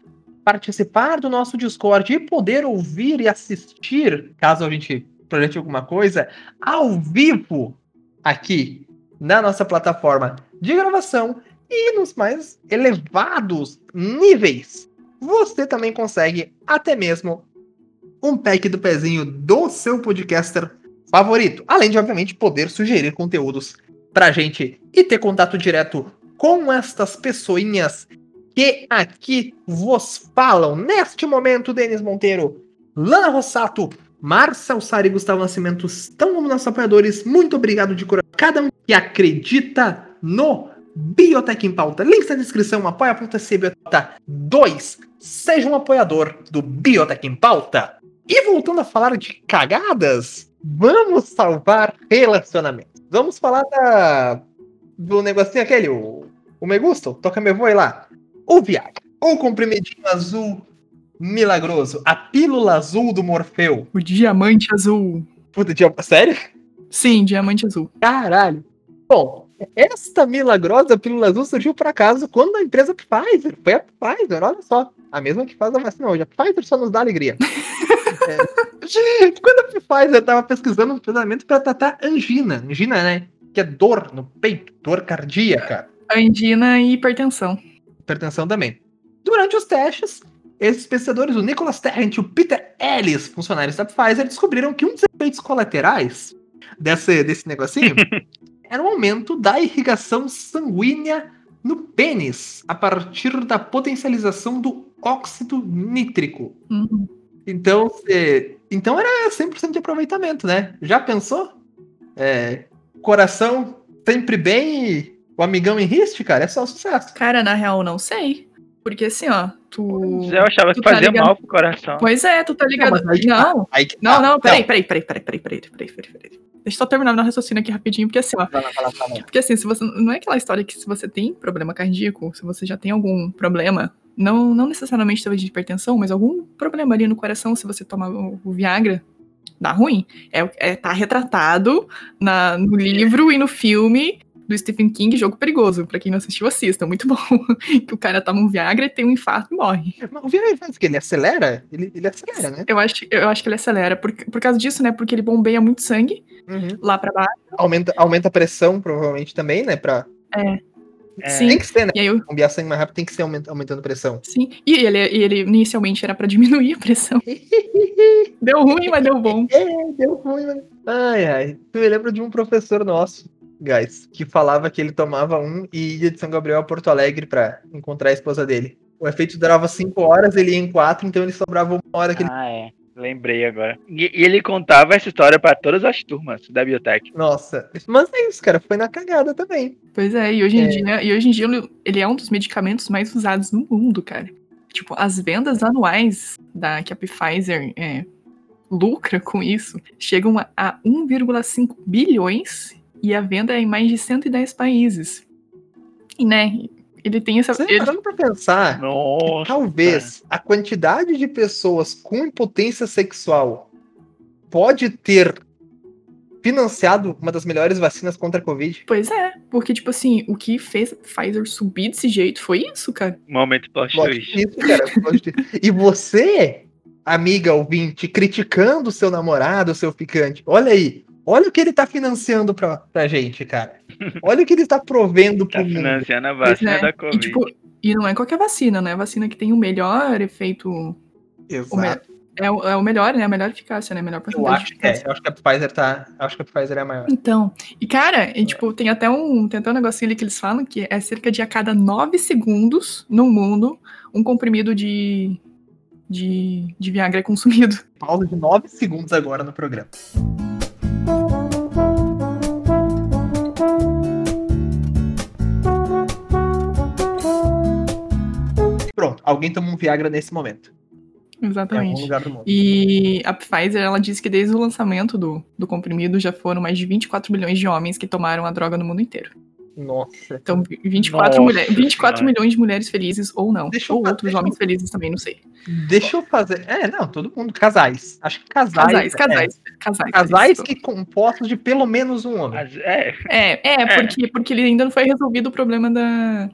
participar do nosso Discord e poder ouvir e assistir, caso a gente projete alguma coisa, ao vivo aqui na nossa plataforma de gravação e nos mais elevados níveis, você também consegue até mesmo um pack do pezinho do seu podcaster favorito. Além de, obviamente, poder sugerir conteúdos pra gente e ter contato direto com estas pessoinhas que aqui vos falam. Neste momento, Denis Monteiro, Lana Rossato, Marcel Sari e Gustavo Nascimento estão como nossos apoiadores. Muito obrigado de coração. Cada um que acredita no Biotech em Pauta. Links na descrição, apoia.se Biotech 2. Seja um apoiador do Biotech em Pauta. E voltando a falar de cagadas, vamos salvar relacionamentos. Vamos falar da, do negocinho aquele, o, o Me Gusto, toca me voe lá. O Viagra, o comprimidinho azul milagroso, a pílula azul do Morfeu. O diamante azul. Puta, dia... sério? Sim, diamante azul. Caralho. Bom, esta milagrosa pílula azul surgiu por acaso quando a empresa Pfizer, foi a Pfizer, olha só, a mesma que faz a vacina hoje. A Pfizer só nos dá alegria. é, quando a Pfizer estava pesquisando um tratamento para tratar angina, angina, né? Que é dor no peito, dor cardíaca. Angina e hipertensão. Hipertensão também. Durante os testes, esses pesquisadores, o Nicholas Tarrant e o Peter Ellis, funcionários da Pfizer, descobriram que um dos efeitos colaterais desse, desse negocinho era o aumento da irrigação sanguínea no pênis a partir da potencialização do óxido nítrico. Uhum. Então, é, então era 100% de aproveitamento, né? Já pensou? É, coração sempre bem e o amigão em riste, cara, é só sucesso. Cara, na real, não sei. Porque assim, ó, tu. Eu achava que tu tá fazia ligado- mal pro coração. Pois é, tu tá ligado. mas aí que Não, tá, aí que não, tá. não, peraí, peraí, peraí, peraí, peraí, peraí, peraí, peraí, peraí. Deixa eu só terminar meu raciocínio aqui rapidinho, porque assim, ó. Porque assim, se você. Não é aquela história que se você tem problema cardíaco, se você já tem algum problema, não, não necessariamente talvez de hipertensão, mas algum problema ali no coração, se você tomar o, o Viagra, dá ruim. É, é, tá retratado na, no livro e no filme do Stephen King, Jogo Perigoso. Pra quem não assistiu, assista, muito bom. que o cara toma um Viagra e tem um infarto e morre. Mas o Viagra faz o quê? Ele acelera? Ele, ele acelera, né? Eu acho, eu acho que ele acelera por, por causa disso, né? Porque ele bombeia muito sangue Uhum. lá pra baixo. Aumenta, aumenta a pressão, provavelmente, também, né? Pra... É. Sim. Tem que ser, né? E aí eu, Bombear sangue mais rápido tem que ser aument- aumentando a pressão. Sim, e ele, ele inicialmente era pra diminuir a pressão. Deu ruim, mas deu bom. É, deu ruim, né? Ai, ai. Tu me lembra de um professor nosso, guys, que falava que ele tomava um e ia de São Gabriel a Porto Alegre pra encontrar a esposa dele. O efeito durava cinco horas, ele ia em quatro, então ele sobrava uma hora que ele. Ah, é. Lembrei agora. E, e ele contava essa história pra todas as turmas da biotech. Nossa. Mas é isso, cara. Foi na cagada também. Pois é, e hoje em É. dia, e hoje em dia ele- ele é um dos medicamentos mais usados no mundo, cara. Tipo, as vendas anuais da que a Pfizer é, lucra com isso chegam a, a 1,5 bilhões e a venda é em mais de 110 países. E né, ele tem essa. Você ele- parando pra pensar, Nossa. talvez a quantidade de pessoas com impotência sexual pode ter financiado uma das melhores vacinas contra a Covid. Pois é, porque, tipo assim, o que fez a Pfizer subir desse jeito foi isso, cara. Momento plot twist. twist, cara. E você, amiga ouvinte, criticando o seu namorado, o seu ficante, olha aí. Olha o que ele tá financiando pra, pra gente, cara. Olha o que ele tá provendo Tá pro mundo. financiando a vacina é. da E, Covid. tipo, e não é qualquer vacina, né? A vacina que tem o melhor efeito. O me- Exato. é, o, é o melhor, né? A melhor eficácia, né? A melhor Eu porcentagem acho de que é. Eu acho que a Pfizer tá. eu Acho que a Pfizer é a maior. Então, e cara, e, tipo, tem até um, tem até um negocinho ali que eles falam que é cerca de a cada nove segundos no mundo um comprimido de, de, de Viagra é consumido. Pausa de 9 segundos agora no programa. Alguém toma um Viagra nesse momento. Em algum Exatamente. lugar do mundo. E a Pfizer, ela disse que desde o lançamento do, do comprimido já foram mais de 24 milhões de homens que tomaram a droga no mundo inteiro. Nossa. Então, 24, Nossa mulher, 24 Senhora. milhões de mulheres felizes ou não. Deixa ou fa- outros deixa eu- homens felizes também, não sei. Deixa eu fazer. É, não, todo mundo. Casais. Acho que casais. Casais, é. casais, casais. Casais felizes. que compostos de pelo menos um homem. Mas, é, É, é, porque, porque ele ainda não foi resolvido o problema da,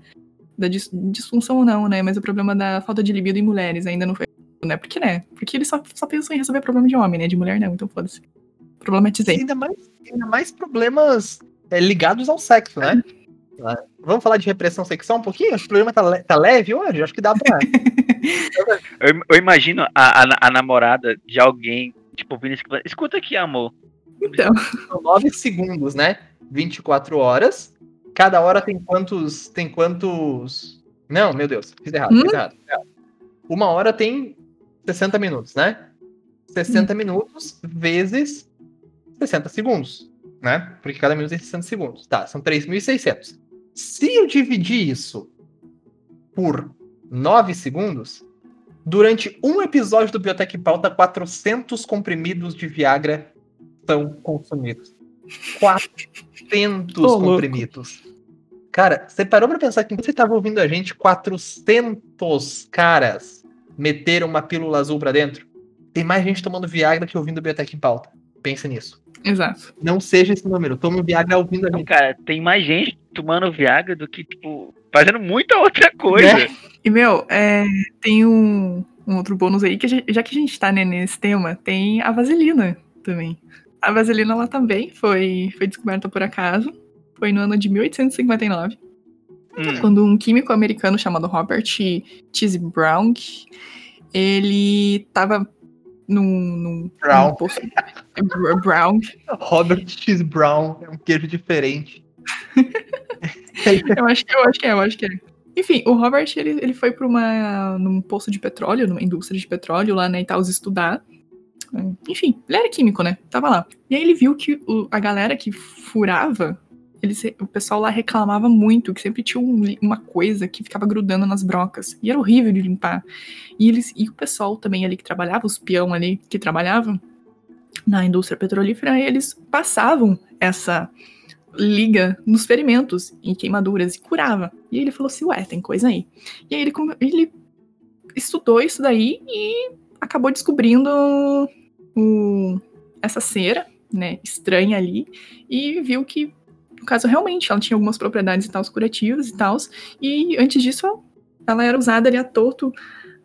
da dis- disfunção, não, né? Mas o problema da falta de libido em mulheres ainda não foi né? Porque, né? Porque ele só, só pensou em resolver problema de homem, né? De mulher não, então foda-se. Problematizei. Ainda mais, ainda mais problemas é, ligados ao sexo, né? Vamos falar de repressão sexual um pouquinho? Acho que o problema tá, le- tá leve hoje. Acho que dá pra. eu, eu imagino a, a, a namorada de alguém, tipo, vindo escuta aqui, amor. Então, São 9 segundos, né? 24 horas. Cada hora tem quantos. Tem quantos. Não, meu Deus, fiz errado, fiz Hum? errado. fiz errado. Uma hora tem 60 minutos, né? 60 minutos vezes 60 segundos, né? Porque cada minuto tem 60 segundos. Tá, são 3.600. Se eu dividir isso por 9 segundos, durante um episódio do Biotech Pauta, 400 comprimidos de Viagra são consumidos. 400 Ô, louco. comprimidos. Cara, você parou pra pensar que enquanto você tava ouvindo a gente, 400 caras meteram uma pílula azul pra dentro? Tem mais gente tomando Viagra que ouvindo Biotech em pauta. Pensa nisso. exato. Não seja esse número. Tome Viagra ouvindo a gente. cara, tem mais gente tomando Viagra do que, tipo, fazendo muita outra coisa. Né? E, meu, é, tem um, um outro bônus aí, que já que a gente tá né, nesse tema, tem a vaselina também. A vaselina, ela também foi, foi descoberta por acaso. Foi no ano de 1859. Hum, quando um químico americano chamado Robert Cheese Brown, ele tava num, num, Brown. num poço- Br- Brown. Robert X. Brown é um queijo diferente. Eu acho que eu acho que é, eu acho que é. Enfim, o Robert ele, ele foi para uma num poço de petróleo, numa indústria de petróleo lá na Itaús estudar. Enfim, ele era químico, né? Tava lá. E aí ele viu que o- a galera que furava, eles, o pessoal lá reclamava muito, que sempre tinha um uma coisa que ficava grudando nas brocas. E era horrível de limpar. E, eles, e o pessoal também ali que trabalhava, os peão ali que trabalhavam na indústria petrolífera, eles passavam essa liga nos ferimentos e queimaduras e curava. E ele falou assim, ué, tem coisa aí. E aí ele, ele estudou isso daí e acabou descobrindo o- essa cera, né, estranha ali, e viu que, no caso, realmente, ela tinha algumas propriedades e tal, curativas e tal, e antes disso, ela era usada ali a torto,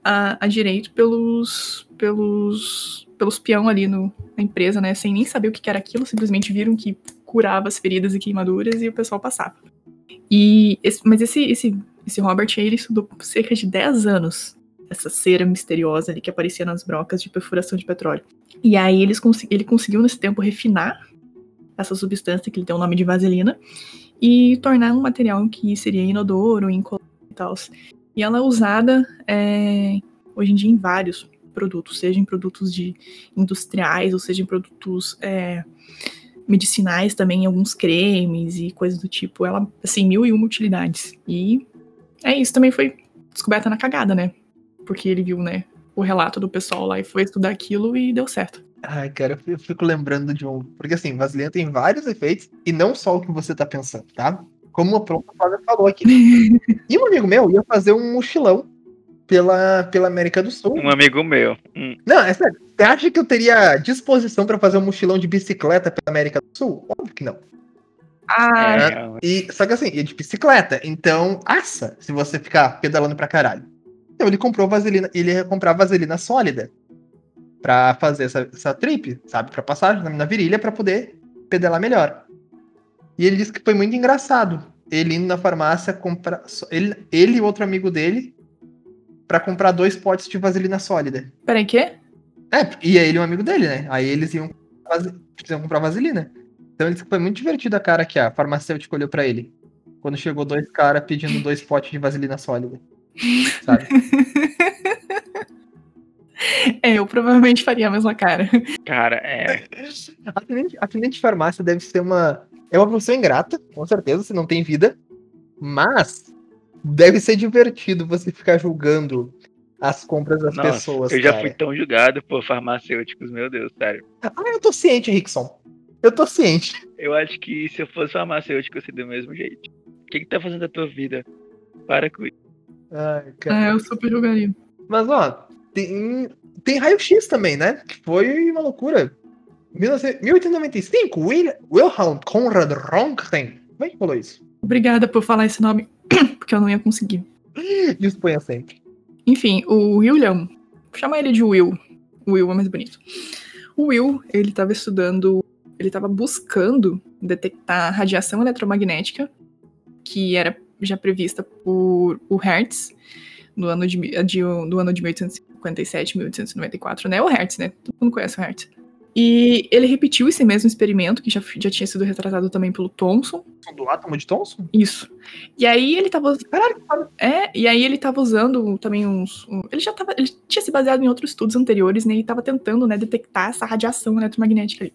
a, a direito pelos, pelos, pelos peão ali no, na empresa, né, sem nem saber o que era aquilo, simplesmente viram que curava as feridas e queimaduras e o pessoal passava. E esse- mas esse, esse, esse Robert aí, ele estudou cerca de 10 anos essa cera misteriosa ali que aparecia nas brocas de perfuração de petróleo. E aí eles ele conseguiu nesse tempo refinar essa substância que ele tem o nome de vaselina e tornar um material que seria inodoro, incolor e tal. E ela é usada é, hoje em dia em vários produtos, seja em produtos de industriais ou seja em produtos é, medicinais também, alguns cremes e coisas do tipo. Ela, assim, mil e uma utilidades. E é isso, também foi descoberta na cagada, né? Porque ele viu, né, o relato do pessoal lá e foi estudar aquilo e deu certo. Ai, cara, eu fico lembrando de um. Porque assim, vaselina tem vários efeitos e não só o que você tá pensando, tá? Como a própria Flávia falou aqui. e um amigo meu ia fazer um mochilão pela, pela América do Sul. Um amigo meu. Hum, Não, é sério. Você acha que eu teria disposição pra fazer um mochilão de bicicleta pela América do Sul? Óbvio que não. Ah, é, E, só que assim, ia de bicicleta. Então, assa se você ficar pedalando pra caralho. Então ele comprou vaselina, ele ia comprar vaselina sólida pra fazer essa, essa trip, sabe? Pra passar na, na virilha pra poder pedalar melhor. E ele disse que foi muito engraçado. Ele indo na farmácia comprar. Ele, ele e outro amigo dele pra comprar dois potes de vaselina sólida. peraí, quê? É, e ele e um amigo dele, né? Aí eles iam, iam comprar vaselina. Então ele disse que foi muito divertido a cara que a farmacêutica olhou pra ele. Quando chegou dois caras pedindo dois potes de vaselina sólida. Sabe? É, eu provavelmente faria a mesma cara. cara, é. Atendente, atendente de farmácia deve ser uma. É uma profissão ingrata, com certeza, você não tem vida. Mas deve ser divertido você ficar julgando as compras das Nossa, pessoas. eu já cara. fui tão julgado por farmacêuticos, meu Deus, sério. Ah, eu tô ciente, Rickson. Eu tô ciente. Eu acho que se eu fosse farmacêutico, eu seria do mesmo jeito. que, que tá fazendo da tua vida? Para com isso. Ai, cara. eu super jogaria. Mas, ó, tem, tem raio-x também, né? Que foi uma loucura. 19- 1895, Will, Wilhelm Conrad Röntgen. Como é que falou isso? Obrigada por falar esse nome, porque eu não ia conseguir. Disponha sempre. Enfim, o William, vou chamar ele de Will. Will é mais bonito. O Will, ele estava estudando, ele estava buscando detectar radiação eletromagnética, que era já prevista por o Hertz, no ano de, de- do ano de 1857, 1894, né? O Hertz, né? Todo mundo conhece o Hertz. E ele repetiu esse mesmo experimento, que já, já tinha sido retratado também pelo Thomson. Do átomo de Thomson? Isso. E aí ele tava Caralho, é, e aí ele tava usando também uns. um- ele já tava. Ele tinha se baseado em outros estudos anteriores, né? E tava tentando, né, detectar essa radiação eletromagnética ali.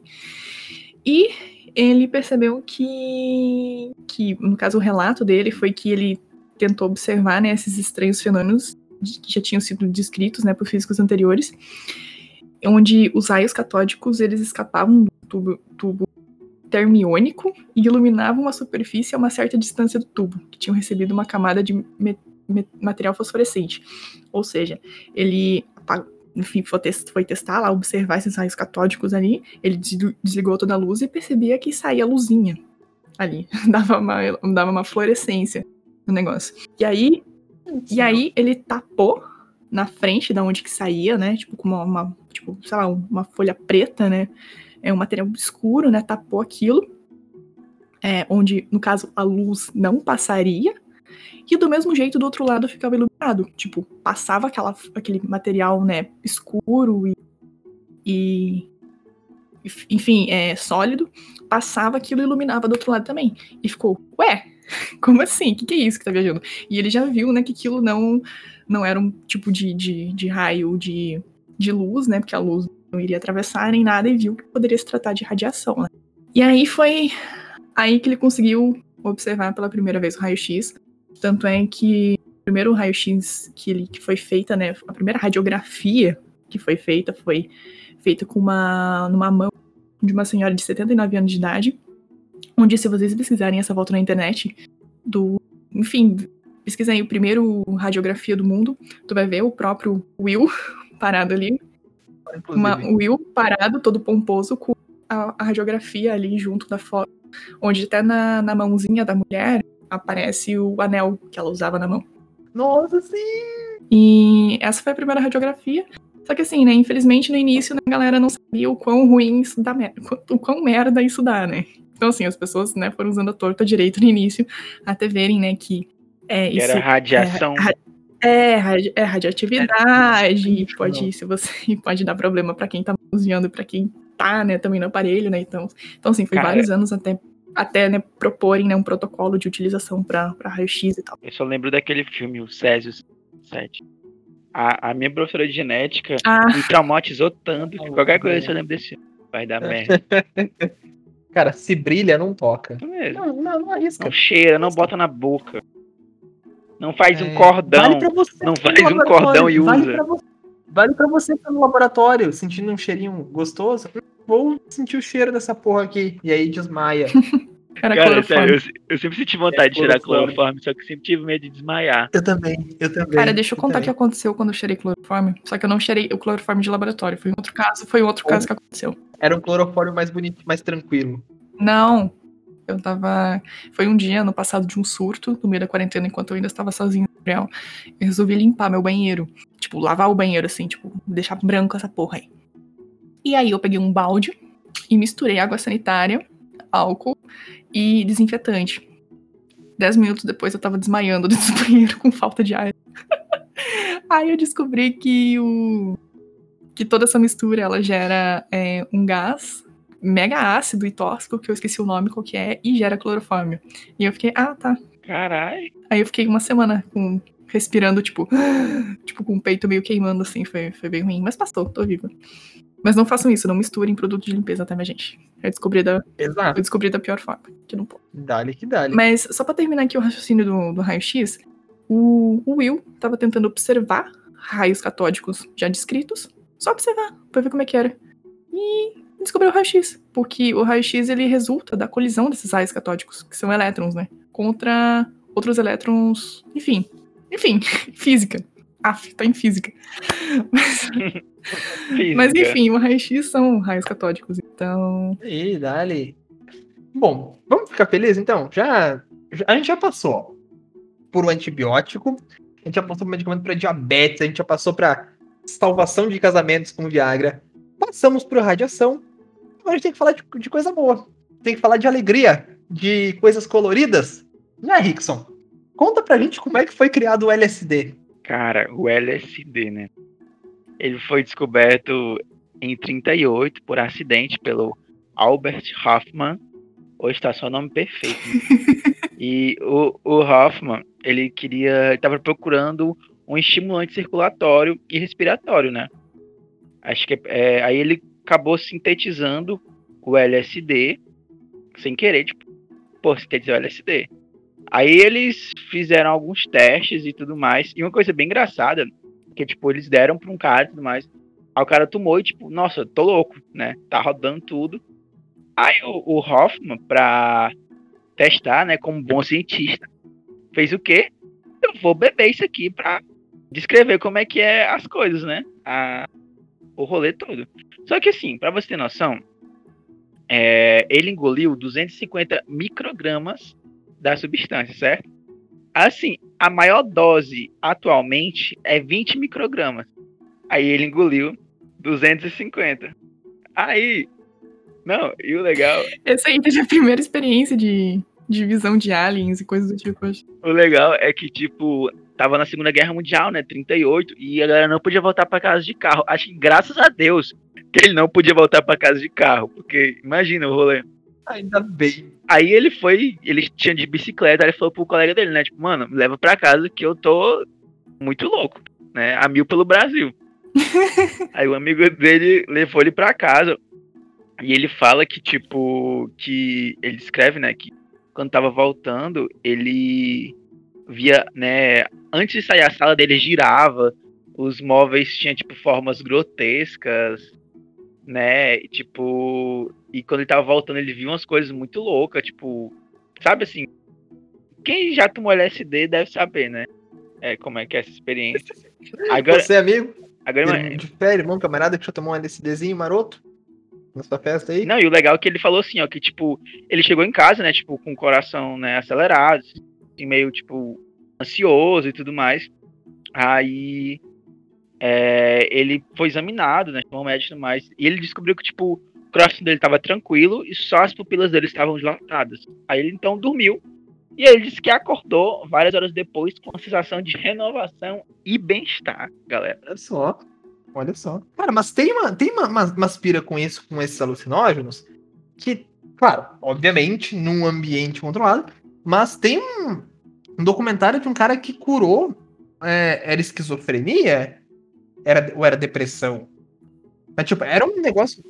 E ele percebeu que. que, no caso, o relato dele foi que ele tentou observar, né, esses estranhos fenômenos que já tinham sido descritos, né, por físicos anteriores, onde os raios catódicos eles escapavam do tubo, tubo termiônico e iluminavam a superfície a uma certa distância do tubo, que tinham recebido uma camada de material fosforescente. Ou seja, ele enfim, foi, tes- foi testar lá, observar esses raios catódicos ali, ele des- desligou toda a luz e percebia que saía luzinha ali, dava uma, dava uma fluorescência no negócio. E aí, e aí ele tapou na frente da onde que saía, né? Tipo, com uma, uma- tipo, sei lá, uma folha preta, né? É um material escuro, né? Tapou aquilo. É, onde, no caso, a luz não passaria. E do mesmo jeito, do outro lado ficava iluminado. Tipo, passava aquela, aquele material, né, escuro e. e enfim, é, sólido. Passava aquilo e iluminava do outro lado também. E ficou, ué, como assim? O que, que é isso que tá viajando? E ele já viu, né, que aquilo não, não era um tipo de, de, de raio de, de luz, né? Porque a luz não iria atravessar nem nada e viu que poderia se tratar de radiação, né? E aí foi aí que ele conseguiu observar pela primeira vez o raio-x. Tanto é que o primeiro raio-x que, ele, que foi feita, né? A primeira radiografia que foi feita foi feita com uma numa mão de uma senhora de 79 anos de idade, onde se vocês pesquisarem essa volta na internet do, enfim, pesquisa aí o primeiro radiografia do mundo, tu vai ver o próprio Will parado ali, Inclusive. uma, Will parado, todo pomposo, com a, a radiografia ali junto da foto, onde até na, na mãozinha da mulher aparece o anel que ela usava na mão. Nossa, sim! E essa foi a primeira radiografia. Só que assim, né, infelizmente no início né, a galera não sabia o quão ruim isso dá, o quão merda isso dá, né? Então assim, as pessoas, né, foram usando a torta direito no início, até verem, né, que é, isso era radiação. é, radi- é radioatividade, É, pode, se você pode dar problema pra quem tá manuseando e pra quem tá, né, também no aparelho, né? Então, então assim, foi Cara. vários anos até até né, proporem né, um protocolo de utilização pra pra raio-x e tal. Eu só lembro daquele filme, o Césio 7. A, a minha professora de genética Ah, me traumatizou tanto que qualquer coisa eu lembro desse filme. Vai dar merda. Cara, se brilha, não toca. Não, não, não arrisca. Não cheira, não bota na boca. Não faz um É, cordão. Vale pra você Não faz um cordão e vale usa. Pra você, vale pra você que tá no laboratório sentindo um cheirinho gostoso. Vou sentir o cheiro dessa porra aqui. E aí desmaia. Cara, clorofórmio. sério, eu, eu sempre senti vontade de tirar clorofórmio. cloroforme, só que sempre tive medo de desmaiar. eu também, eu também. Cara, deixa eu contar o que aconteceu quando eu cheirei clorofórmio. Só que eu não cheirei o clorofórmio de laboratório. Foi um outro caso, foi um outro caso que aconteceu. Era um clorofórmio mais bonito, mais tranquilo. Não. Eu tava. Foi um dia no passado de um surto, no meio da quarentena, enquanto eu ainda estava sozinho no Gabriel. Eu resolvi limpar meu banheiro. Tipo, lavar o banheiro, assim, tipo, deixar branco essa porra aí. E aí eu peguei um balde e misturei água sanitária, álcool e desinfetante. Dez minutos depois eu tava desmaiando desse banheiro com falta de ar. aí eu descobri que o. que toda essa mistura ela gera é, um gás mega ácido e tóxico, que eu esqueci o nome qual que é, e gera clorofórmio. E eu fiquei, ah, tá. Caralho. Aí eu fiquei uma semana com respirando, tipo, tipo, com o peito meio queimando, assim, foi, foi bem ruim. Mas passou, tô viva. Mas não façam isso, não misturem produto de limpeza, tá, minha gente? Eu descobri da, eu Exato. descobri da pior forma, que não pode. Dale que dale. Mas só pra terminar aqui o raciocínio do, do raio-x, o, o Will tava tentando observar raios catódicos já descritos, só observar, pra ver como é que era. E descobriu o raio-x, porque o raio-x ele resulta da colisão desses raios catódicos, que são elétrons, né? contra outros elétrons, enfim. Enfim, física. Ah, tá em física. Mas, Física. mas enfim, o raio-x são raios catódicos, então. E dali. Bom, vamos ficar felizes então? Já, já- a gente já passou por um antibiótico, a gente já passou por medicamento para diabetes, a gente já passou para salvação de casamentos com Viagra, passamos por radiação. Agora a gente tem que falar de, de coisa boa. Tem que falar de alegria, de coisas coloridas. Né, Rickson? Conta pra gente como é que foi criado o LSD. Cara, o LSD, né? Ele foi descoberto em 38 por acidente pelo Albert Hoffman. Hoje tá só o nome perfeito. né? e o, o Hoffman, ele queria. Estava procurando um estimulante circulatório e respiratório, né? Acho que é, aí ele acabou sintetizando o LSD sem querer, tipo, pô, sintetizou o LSD. Aí eles fizeram alguns testes e tudo mais. E uma coisa bem engraçada, que tipo, eles deram pra um cara e tudo mais. Aí o cara tomou e tipo, nossa, tô louco, né? Tá rodando tudo. Aí o, o Hoffman, pra testar, né, como bom cientista, fez o quê? Eu vou beber isso aqui pra descrever como é que é as coisas, né? A, o rolê todo. Só que assim, pra você ter noção, é, ele engoliu 250 microgramas da substância, certo? Assim, a maior dose atualmente é 20 microgramas. Aí ele engoliu 250. Aí. Não, e o legal, Essa aí teve a primeira experiência de, de visão de aliens e coisas do tipo. acho. o legal é que, tipo, tava na Segunda Guerra Mundial, né? 38, e a galera não podia voltar pra casa de carro. Acho que graças a Deus que ele não podia voltar pra casa de carro. Porque imagina o rolê. Ainda bem. Aí ele foi, ele tinha de bicicleta, aí ele falou pro colega dele, né? Tipo, mano, me leva pra casa que eu tô muito louco, né? A mil pelo Brasil. aí o amigo dele levou ele pra casa. E ele fala que, tipo, que ele descreve, né, que quando tava voltando, ele via, né, antes de sair a sala dele girava, os móveis tinham, tipo, formas grotescas, né, e, tipo, e quando ele tava voltando, ele viu umas coisas muito loucas, tipo, sabe assim, quem já tomou LSD deve saber, né, é, como é que é essa experiência. Agora, Você, amigo, agora irmão de fé, irmão, camarada, que já tomou um LSDzinho maroto na sua festa aí? Não, e o legal é que ele falou assim, ó, que tipo, ele chegou em casa, né, tipo, com o coração, né, acelerado, assim, meio, tipo, ansioso e tudo mais. Aí é, ele foi examinado, né, o médico e mais, e ele descobriu que, tipo, o coração dele tava tranquilo e só as pupilas dele estavam dilatadas. Aí ele então dormiu. E ele disse que acordou várias horas depois com uma sensação de renovação e bem-estar, galera. Olha só. Olha só. Cara, mas tem uma, tem uma, uma, uma aspira com isso, com esses alucinógenos, que, claro, obviamente, num ambiente controlado, mas tem um, um documentário de um cara que curou. é, era esquizofrenia? Era, ou era depressão? Mas, tipo, era um negócio.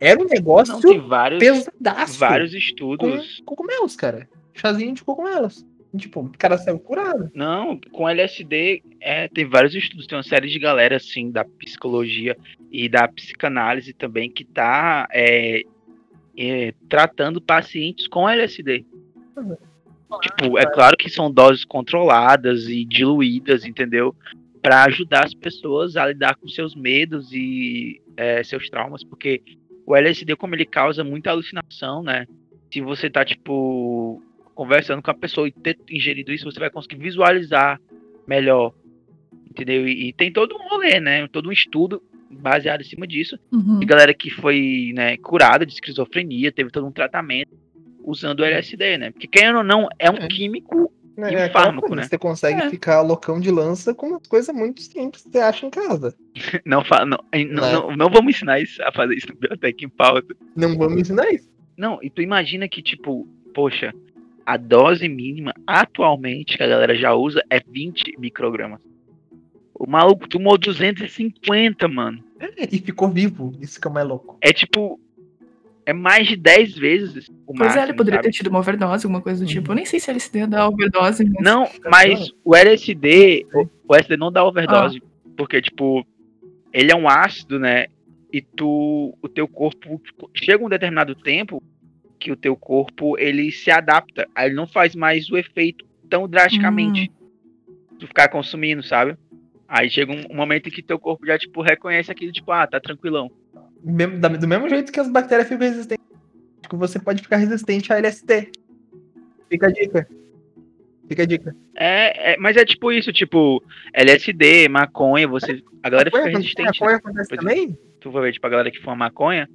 Era um negócio Não, tem vários, pesadaço. vários com estudos. cogumelos, cara. Chazinho de cogumelos. Tipo, o cara saiu curado. Não, com LSD é, tem vários estudos, tem uma série de galera assim da psicologia e da psicanálise também que tá é, é, tratando pacientes com LSD. Tipo, é claro que são doses controladas e diluídas, entendeu? Para ajudar as pessoas a lidar com seus medos e é, seus traumas, porque o LSD, como ele causa muita alucinação, né? Se você tá, tipo, conversando com a pessoa e ter ingerido isso, você vai conseguir visualizar melhor. Entendeu? E, e tem todo um rolê, né? Todo um estudo baseado em cima disso. Uhum. De galera que foi né, curada de esquizofrenia, teve todo um tratamento usando o LSD, né? Porque querendo ou não, é um É. químico. É, um aquela fármaco, coisa, né? Você consegue É. ficar loucão de lança com uma coisa muito simples que você acha em casa. Não, fa- não, não, Né? não, não vamos ensinar isso, a fazer isso no Biblioteca em Pauta. Não vamos ensinar isso. Não, e tu imagina que, tipo, poxa, a dose mínima atualmente que a galera já usa é 20 microgramas. O maluco tomou 250, mano. E ficou vivo. Isso que é o mais louco. É tipo. É mais de 10 vezes o Pois máximo. é, ele poderia sabe? ter tido uma overdose, alguma coisa do tipo. Uhum. Eu nem sei se LSD dá overdose, mas... Não, mas o LSD, o, o LSD não dá overdose, Ah. porque tipo, ele é um ácido, né? E tu, o teu corpo tipo, chega um determinado tempo que o teu corpo ele se adapta. Aí ele não faz mais o efeito tão drasticamente. Tu ficar consumindo, sabe? Aí chega um, um momento em que teu corpo já, tipo, reconhece aquilo, tipo, ah, tá tranquilão. Do mesmo jeito que as bactérias ficam resistentes, tipo, você pode ficar resistente a LST. Fica a dica. Fica a dica. É, é, mas é tipo isso, tipo, LSD, maconha, você. A galera fica Maconha, resistente. né? maconha acontece Pois é. também? Tu vai ver, tipo, a galera que fuma maconha.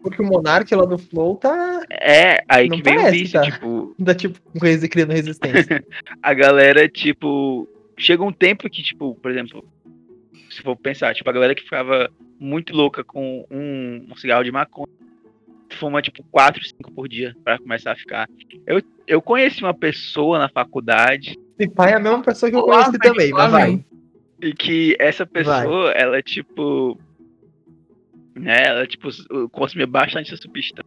Porque o Monark lá do Flow tá, É, aí Não que vem o vício, tá? tipo, tá tipo, criando resistência. a galera, tipo. Chega um tempo que, tipo, por exemplo, se for pensar, tipo, a galera que ficava muito louca com um, um cigarro de maconha, fuma, tipo, 4, 5 por dia pra começar a ficar. Eu, eu conheci uma pessoa na faculdade Esse pai é a mesma pessoa que eu conheci também, mas vai. e que essa pessoa, ela, tipo. Né, ela, tipo, consumia bastante essa substância.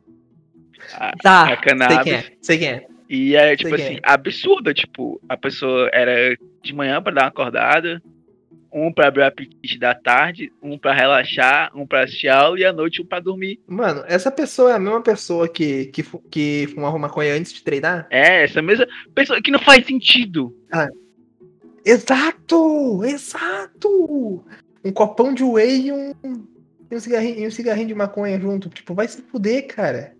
A, a Tá, sei cannabis. quem é, sei quem é. E é, tipo Sei assim, quem absurda, tipo, a pessoa era de manhã pra dar uma acordada, um pra abrir o apetite da tarde, um pra relaxar, um pra assistir aula e à noite um pra dormir. Mano, essa pessoa é a mesma pessoa que, que, que fumava maconha antes de treinar? É, essa mesma pessoa que não faz sentido. Exato! Exato! Um copão de whey e um, e um, cigarrinho, e um cigarrinho de maconha junto. Tipo, vai se fuder, cara.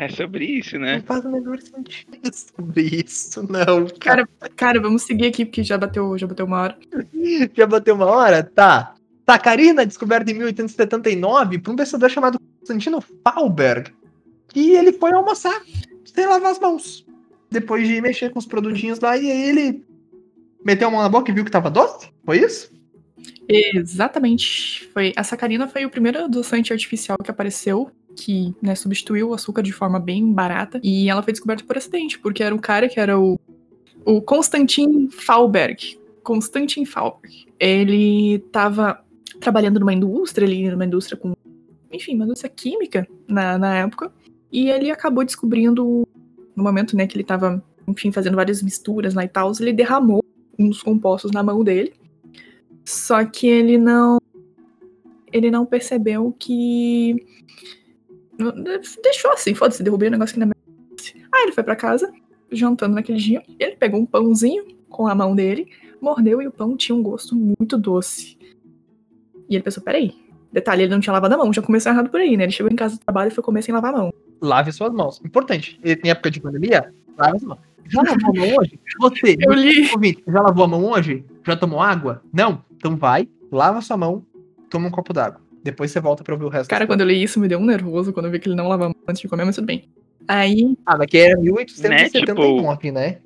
É sobre isso, né? Não faz o menor sentido sobre isso, não. Cara, Cara, cara, vamos seguir aqui, porque já bateu, já bateu uma hora. já bateu uma hora? Tá. Sacarina, descoberta em 1879 por um pensador chamado Constantino Fahlberg. E ele foi almoçar sem lavar as mãos. Depois de mexer com os produtinhos lá, e aí ele meteu a mão na boca e viu que tava doce? Foi isso? Exatamente. Foi, a sacarina foi o primeiro adoçante artificial que apareceu, que né, substituiu o açúcar de forma bem barata. E ela foi descoberta por acidente, porque era um cara que era o, o Konstantin Fahlberg. Konstantin Fahlberg. Ele estava trabalhando numa indústria ali, numa indústria com. Enfim, uma indústria química na, na época. E ele acabou descobrindo, no momento né, que ele estava, enfim, fazendo várias misturas lá e tal, ele derramou dos compostos na mão dele. Só que ele não. Ele não percebeu que. Deixou assim, foda-se, derrubei o negócio aqui na minha. Aí ele foi pra casa, jantando naquele dia. Ele pegou um pãozinho com a mão dele, mordeu e o pão tinha um gosto muito doce. E ele pensou: peraí. Detalhe, ele não tinha lavado a mão, já começou errado por aí, né? Ele chegou em casa do trabalho e foi comer sem lavar a mão. Lave suas mãos. Importante. Em época de pandemia, lave as mãos. Já lavou a mão hoje? Você, Eu li. ouvinte, já lavou a mão hoje? Já tomou água? Não? Então vai, lava sua mão, toma um copo d'água. Depois você volta pra ouvir o resto. Cara, quando eu li isso, me deu um nervoso quando eu vi que ele não lavava a mão antes de comer, mas tudo bem. Aí, Ah, mas que era 1879, né?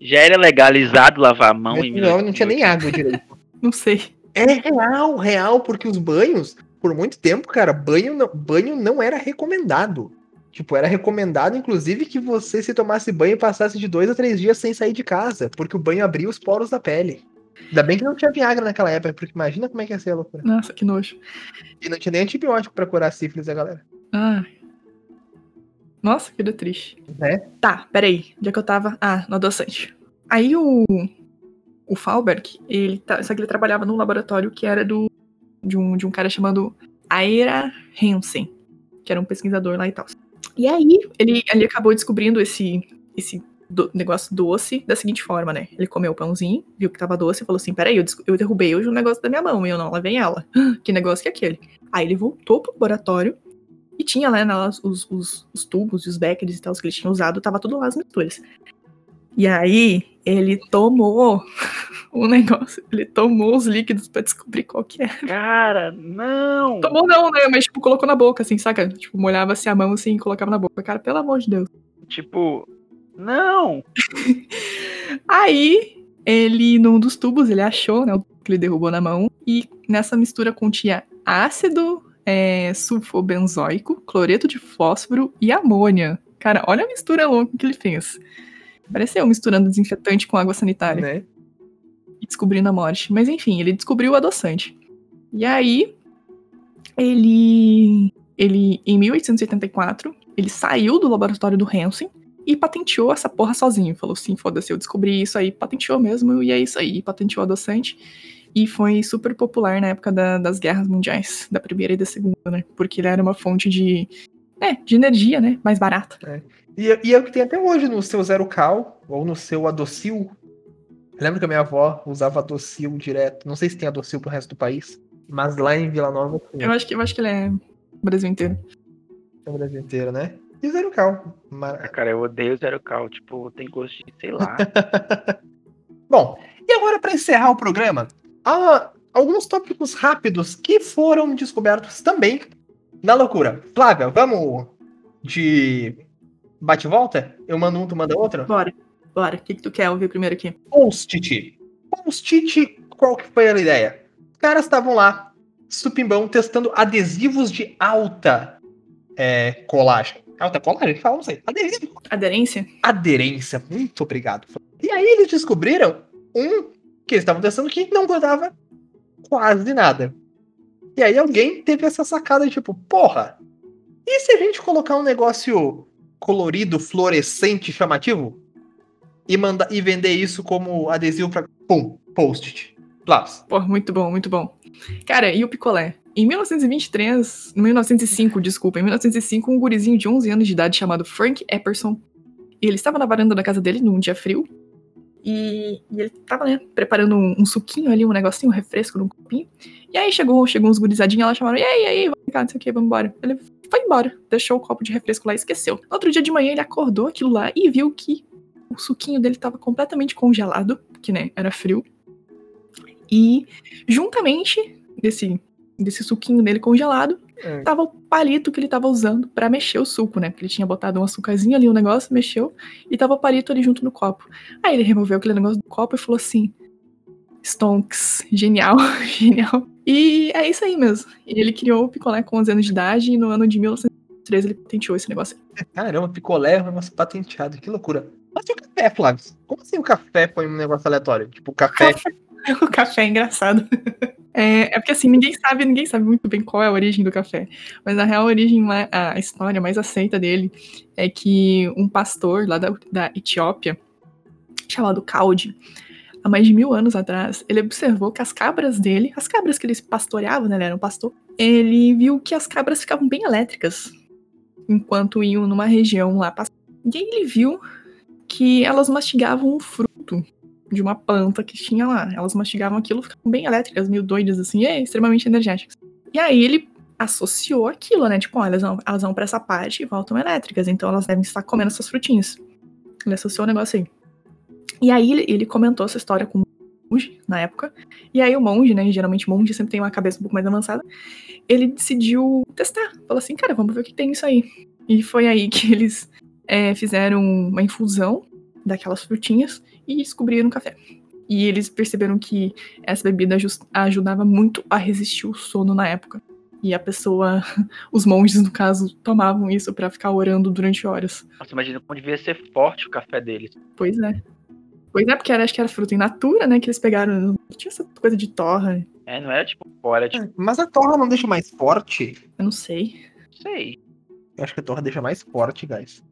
Já era legalizado lavar a mão em não, não tinha nem água direito. não sei. É real, real, porque os banhos, por muito tempo, cara, banho não, banho não era recomendado. Tipo, era recomendado, inclusive, que você se tomasse banho e passasse de dois a três dias sem sair de casa, porque o banho abria os poros da pele. Ainda bem que não tinha Viagra naquela época, porque imagina como é que ia ser a loucura. Nossa, que nojo. E não tinha nem antibiótico pra curar a sífilis, a galera. Ah. Nossa, que triste. Né? Tá, peraí. Onde é que eu tava? Ah, no adoçante. Aí o. O Falberg, ele tá, só que ele trabalhava num laboratório que era do. De um, de um cara chamado Aira Hansen, que era um pesquisador lá e tal. E aí, ele, ele acabou descobrindo esse, esse do- negócio doce da seguinte forma, né? Ele comeu o pãozinho, viu que tava doce e falou assim: peraí, eu, eu derrubei hoje um negócio da minha mão e eu não lavei ela. que negócio que é aquele? Aí ele voltou pro laboratório e tinha lá né, os, os, os tubos e os beckers e tal que ele tinha usado, tava tudo lá as misturas. E aí, ele tomou o negócio, ele tomou os líquidos pra descobrir qual que era. Cara, não! Tomou não, né? Mas, tipo, colocou na boca, assim, saca? Tipo, molhava-se a mão assim e colocava na boca. Cara, pelo amor de Deus. Tipo, não! Aí, ele, num dos tubos, ele achou, né? O que ele derrubou na mão. E nessa mistura continha ácido é, sulfobenzoico, cloreto de fósforo e amônia. Cara, olha a mistura louca que ele fez. Pareceu misturando desinfetante com água sanitária. Né? e descobrindo a morte. Mas enfim, ele descobriu o adoçante. E aí, ele, ele em 1884, ele saiu do laboratório do Hansen e patenteou essa porra sozinho. Falou assim, foda-se, eu descobri isso aí, patenteou mesmo, e é isso aí, patenteou o adoçante. E foi super popular na época da- das guerras mundiais, da primeira e da segunda, né? Porque ele era uma fonte de É, de energia, né? Mais barata. E, e é o que tem até hoje no seu Zero Cal ou no seu Adocil. Lembro que a minha avó usava Adocil direto. Não sei se tem Adocil pro resto do país, mas lá em Vila Nova tem. Eu acho que, eu acho que ele é Brasil inteiro. É o Brasil inteiro, né? E Zero Cal. Mar- Cara, eu odeio Zero Cal. Tipo, tem gosto de, sei lá. Bom, e agora para encerrar o programa, há alguns tópicos rápidos que foram descobertos também na loucura. Flávia, vamos de bate-volta? Eu mando um, tu manda outro? Bora, bora. O que, que tu quer ouvir primeiro aqui? Post-it. Post-it, qual que foi a ideia? Os caras estavam lá, supimbão, testando adesivos de alta é, colagem. Alta colagem? Fala, não sei. Adesivo Aderência? aderência. Muito obrigado. E aí eles descobriram um que eles estavam testando que não grudava quase nada. E aí alguém teve essa sacada de tipo, porra, e se a gente colocar um negócio colorido, fluorescente, chamativo? E, manda, e vender isso como adesivo pra. Pum, post-it. Lápis. Pô, muito bom, muito bom. Cara, e o picolé? Em 1923, 1905, desculpa, em 1905, um gurizinho de 11 anos de idade chamado Frank Epperson, ele estava na varanda da casa dele num dia frio, e, e ele tava, né, preparando um, um suquinho ali, um negocinho, um refresco num copinho, e aí chegou, chegou uns gurizadinhos lá, chamaram, e aí, e aí, vamos não sei o que, vamos embora. Ele foi embora, deixou o copo de refresco lá e esqueceu. Outro dia de manhã ele acordou aquilo lá e viu que o suquinho dele tava completamente congelado, que, né, era frio, e juntamente desse, desse suquinho dele congelado, É. tava o palito que ele tava usando pra mexer o suco, né? Porque ele tinha botado um açucarzinho ali, um negócio, mexeu, e tava o palito ali junto no copo. Aí ele removeu aquele negócio do copo e falou assim: Stonks, genial, genial. E é isso aí mesmo. E ele criou o picolé com 11 anos de idade, e no ano de 1913 ele patenteou esse negócio. Caramba, picolé é um negócio patenteado. Que loucura. Mas e o café, Flávio? Como assim o café foi um negócio aleatório? Tipo, o café. O café é engraçado. É, é porque assim, ninguém sabe, ninguém sabe muito bem qual é a origem do café. Mas na real, a origem, a história mais aceita dele é que um pastor lá da, da Etiópia, chamado Caldi, há mais de mil anos atrás, ele observou que as cabras dele, as cabras que ele pastoreava, né? Ele era um pastor, ele viu que as cabras ficavam bem elétricas enquanto iam numa região lá. pass- E aí ele viu que elas mastigavam um fruto de uma planta que tinha lá. Elas mastigavam aquilo, ficavam bem elétricas, meio doidas assim, e extremamente energéticas. E aí ele associou aquilo, né? Tipo, ó, elas vão, elas vão pra essa parte e voltam elétricas, então elas devem estar comendo essas frutinhas. Ele associou o negócio aí. E aí ele, ele comentou essa história com o monge na época. E aí o monge, né? Geralmente o monge sempre tem uma cabeça um pouco mais avançada. Ele decidiu testar. Falou assim, cara, vamos ver o que tem isso aí. E foi aí que eles é, fizeram uma infusão daquelas frutinhas e descobriram o café. E eles perceberam que essa bebida ajudava muito a resistir o sono na época. E a pessoa, os monges no caso, tomavam isso pra ficar orando durante horas. Nossa, imagina como devia ser forte o café deles. Pois é. Pois é, porque era, acho que era fruta in natura, né? Que eles pegaram. Não tinha essa coisa de torra. É, não era tipo fora, tipo, Mas a torra não deixa mais forte? Eu não sei. sei. Eu acho que a torra deixa mais forte, guys.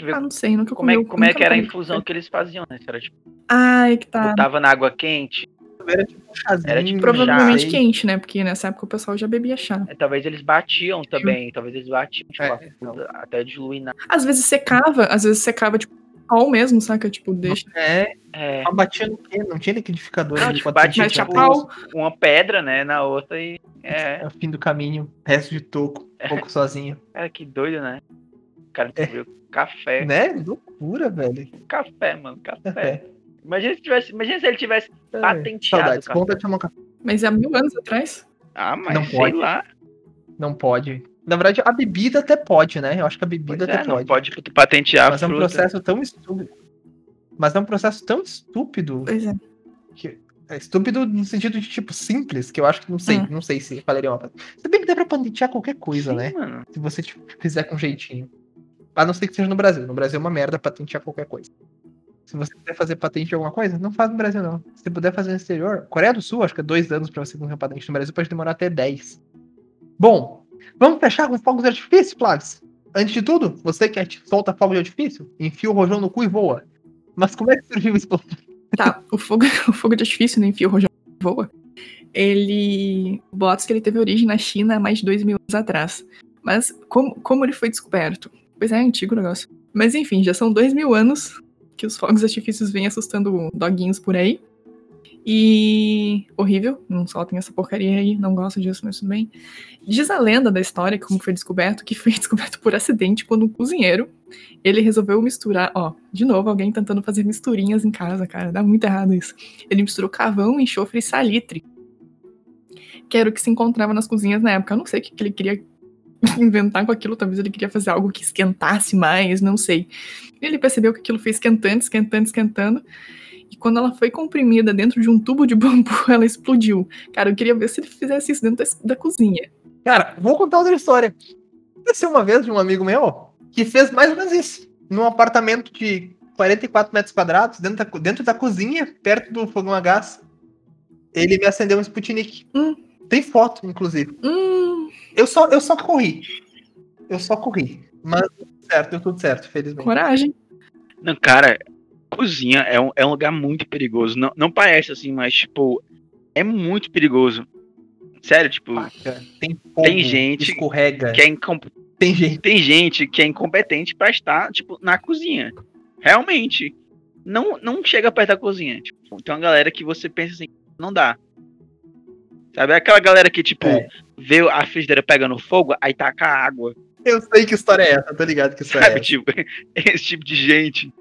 Que ver Ah, não sei. Nunca como é, comi- como é que era a infusão café. que eles faziam, né? Era tipo, Ai, que tá. botava na água quente, Era tipo um chazinho. Era tipo Provavelmente chá. quente, né? Porque nessa época o pessoal já bebia chá. é, talvez eles batiam também, talvez eles batiam, tipo, É, fruta até diluir na. Às vezes secava, às vezes secava, tipo, sol mesmo, saca? Tipo, deixa. É, É, mas batia no quê? Não tinha liquidificador Não, tipo, batia, tinha tipo, pau. uma pedra, né, na outra e. É, É o fim do caminho, resto de toco, um pouco sozinho. cara, que doido, né? O cara É. descobriu café. Né? Loucura, velho. Café, mano, café. É. Imagina se, tivesse, imagina se ele tivesse patenteado Saudades. o café. Vontade de tomar café. Mas há mil anos atrás. Ah, mas Não sei pode. lá. Não pode. Na verdade, a bebida até pode, né? Eu acho que a Pois bebida é, até não pode. pode tu patentear a Mas é um fruta. processo tão estúpido. Mas é um processo tão estúpido. Pois é. É estúpido no sentido de, tipo, simples, que eu acho que não sei, Hum. não sei se valeria uma. Se bem que dá pra patentear qualquer coisa, Sim, né? mano. Se você tipo, fizer com jeitinho. A não ser que seja no Brasil. No Brasil é uma merda patentear qualquer coisa. Se você quiser fazer patente de alguma coisa, não faz no Brasil, não. Se puder fazer no exterior, Coreia do Sul, acho que é dois anos pra você conseguir uma patente no Brasil, pode demorar até 10. Bom, vamos fechar com fogos de artifício, Plags? Antes de tudo, você que ati- solta fogo de artifício, enfia o rojão no cu e voa. Mas como é que surgiu isso? Tá, o fogo, o fogo de artifício, nem fio rojão voa. Ele. Boatos que ele teve origem na China há mais de dois mil anos atrás. Mas como, como ele foi descoberto? Pois é, é antigo o negócio. Mas enfim, já são dois mil anos que os fogos artifícios vêm assustando doguinhos por aí. E horrível, não soltem essa porcaria aí, não gosto disso, mas tudo bem. Diz a lenda da história, como foi descoberto, que foi descoberto por acidente quando um cozinheiro, ele resolveu misturar, ó, de novo, alguém tentando fazer misturinhas em casa, cara, dá muito errado isso. Ele misturou carvão, enxofre e salitre, que era o que se encontrava nas cozinhas na época. Eu não sei o que ele queria inventar com aquilo, talvez ele queria fazer algo que esquentasse mais, não sei. Ele percebeu que aquilo foi esquentando, esquentando, esquentando, e quando ela foi comprimida dentro de um tubo de bambu, ela explodiu. Cara, eu queria ver se ele fizesse isso dentro da, da cozinha. Cara, vou contar outra história. Aconteceu uma vez de um amigo meu que fez mais ou menos isso. Num apartamento de 44 metros quadrados, dentro da, dentro da cozinha, perto do fogão a gás. Ele me acendeu um Sputnik. Hum. Tem foto, inclusive. Hum, Eu só, eu só corri. Eu só corri. Mas deu tudo certo, deu tudo certo, felizmente. coragem. Não, cara, cozinha é um, é um lugar muito perigoso. Não, não parece assim, mas, tipo, é muito perigoso. Sério, tipo, Faca, Tem fogo, Tem gente escorrega. que é incom- Tem gente. tem gente que é incompetente pra estar, tipo, na cozinha. Realmente. Não, não chega perto da cozinha. Tipo, tem uma galera que você pensa assim, não dá. Sabe? Aquela galera que, tipo, É. vê a frigideira pegando fogo, aí taca água. Eu sei que história é essa, tô ligado que história é Sabe? essa. Tipo, esse tipo de gente.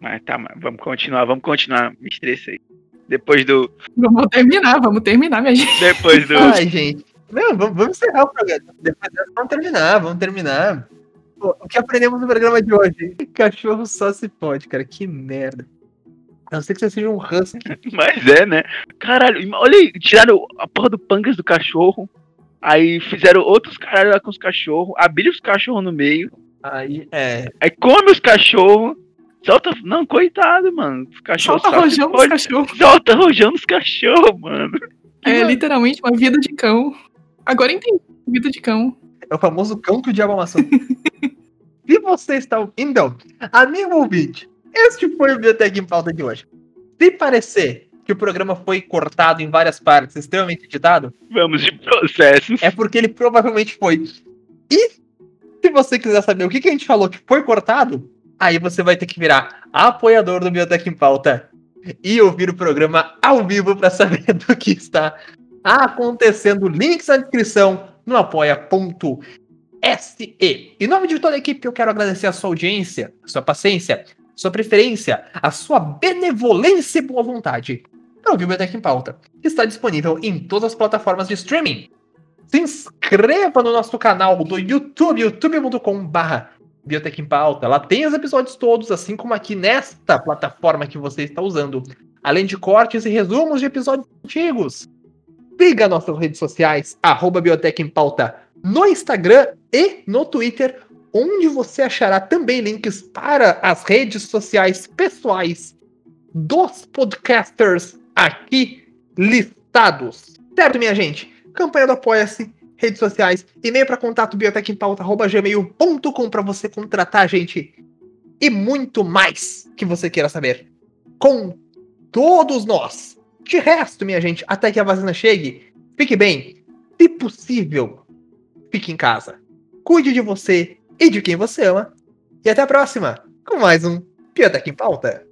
Mas tá, mas vamos continuar, vamos continuar. Me estressei. Depois do. Vamos terminar, vamos terminar, minha gente. Depois do. Ai, gente. Não, vamos, vamos encerrar o programa. Depois dessa, vamos terminar, vamos terminar. Pô, o que aprendemos no programa de hoje? Cachorro só se pode, cara. Que merda. A não ser que você seja um husky. Mas é, né? Caralho, olha aí, tiraram a porra do pangas do cachorro. Aí fizeram outros caralho lá com os cachorros. Abriram os cachorros no meio. Aí, é. Aí come os cachorros. Solta. Não, coitado, mano. Os cachorros Solta rojão fode. cachorros. Solta rojão dos cachorros, mano. É literalmente uma vida de cão. Agora entendi. Vida de cão. É o famoso cão que o diabo amassou. Se você está ouvindo, amigo ouvinte, este foi o Biotech em Pauta de hoje. Se parecer que o programa foi cortado em várias partes, extremamente editado, Vamos de processos. é porque ele provavelmente foi. E se você quiser saber o que, que a gente falou que foi cortado, aí você vai ter que virar apoiador do Biotech em Pauta e ouvir o programa ao vivo para saber do que está acontecendo. Links na descrição no apoia.se. Em nome de toda a equipe, eu quero agradecer a sua audiência, a sua paciência, sua preferência, a sua benevolência e boa vontade para o Biotech em Pauta. Está disponível em todas as plataformas de streaming. Se inscreva no nosso canal do YouTube, youtube.com.br Biotech em Pauta. Lá tem os episódios todos, assim como aqui nesta plataforma que você está usando. Além de cortes e resumos de episódios antigos. Siga nossas redes sociais, arroba Biotech em Pauta, no Instagram e no Twitter, onde você achará também links para as redes sociais pessoais dos podcasters aqui listados. Certo, minha gente? Campanha do Apoia-se, redes sociais, e-mail para contato biotecempauta.gmail.com para você contratar a gente e muito mais que você queira saber. Com todos nós. De resto, minha gente, até que a vacina chegue, fique bem. Se possível, fique em casa. Cuide de você e de quem você ama. E até a próxima com mais um Biotech em Pauta.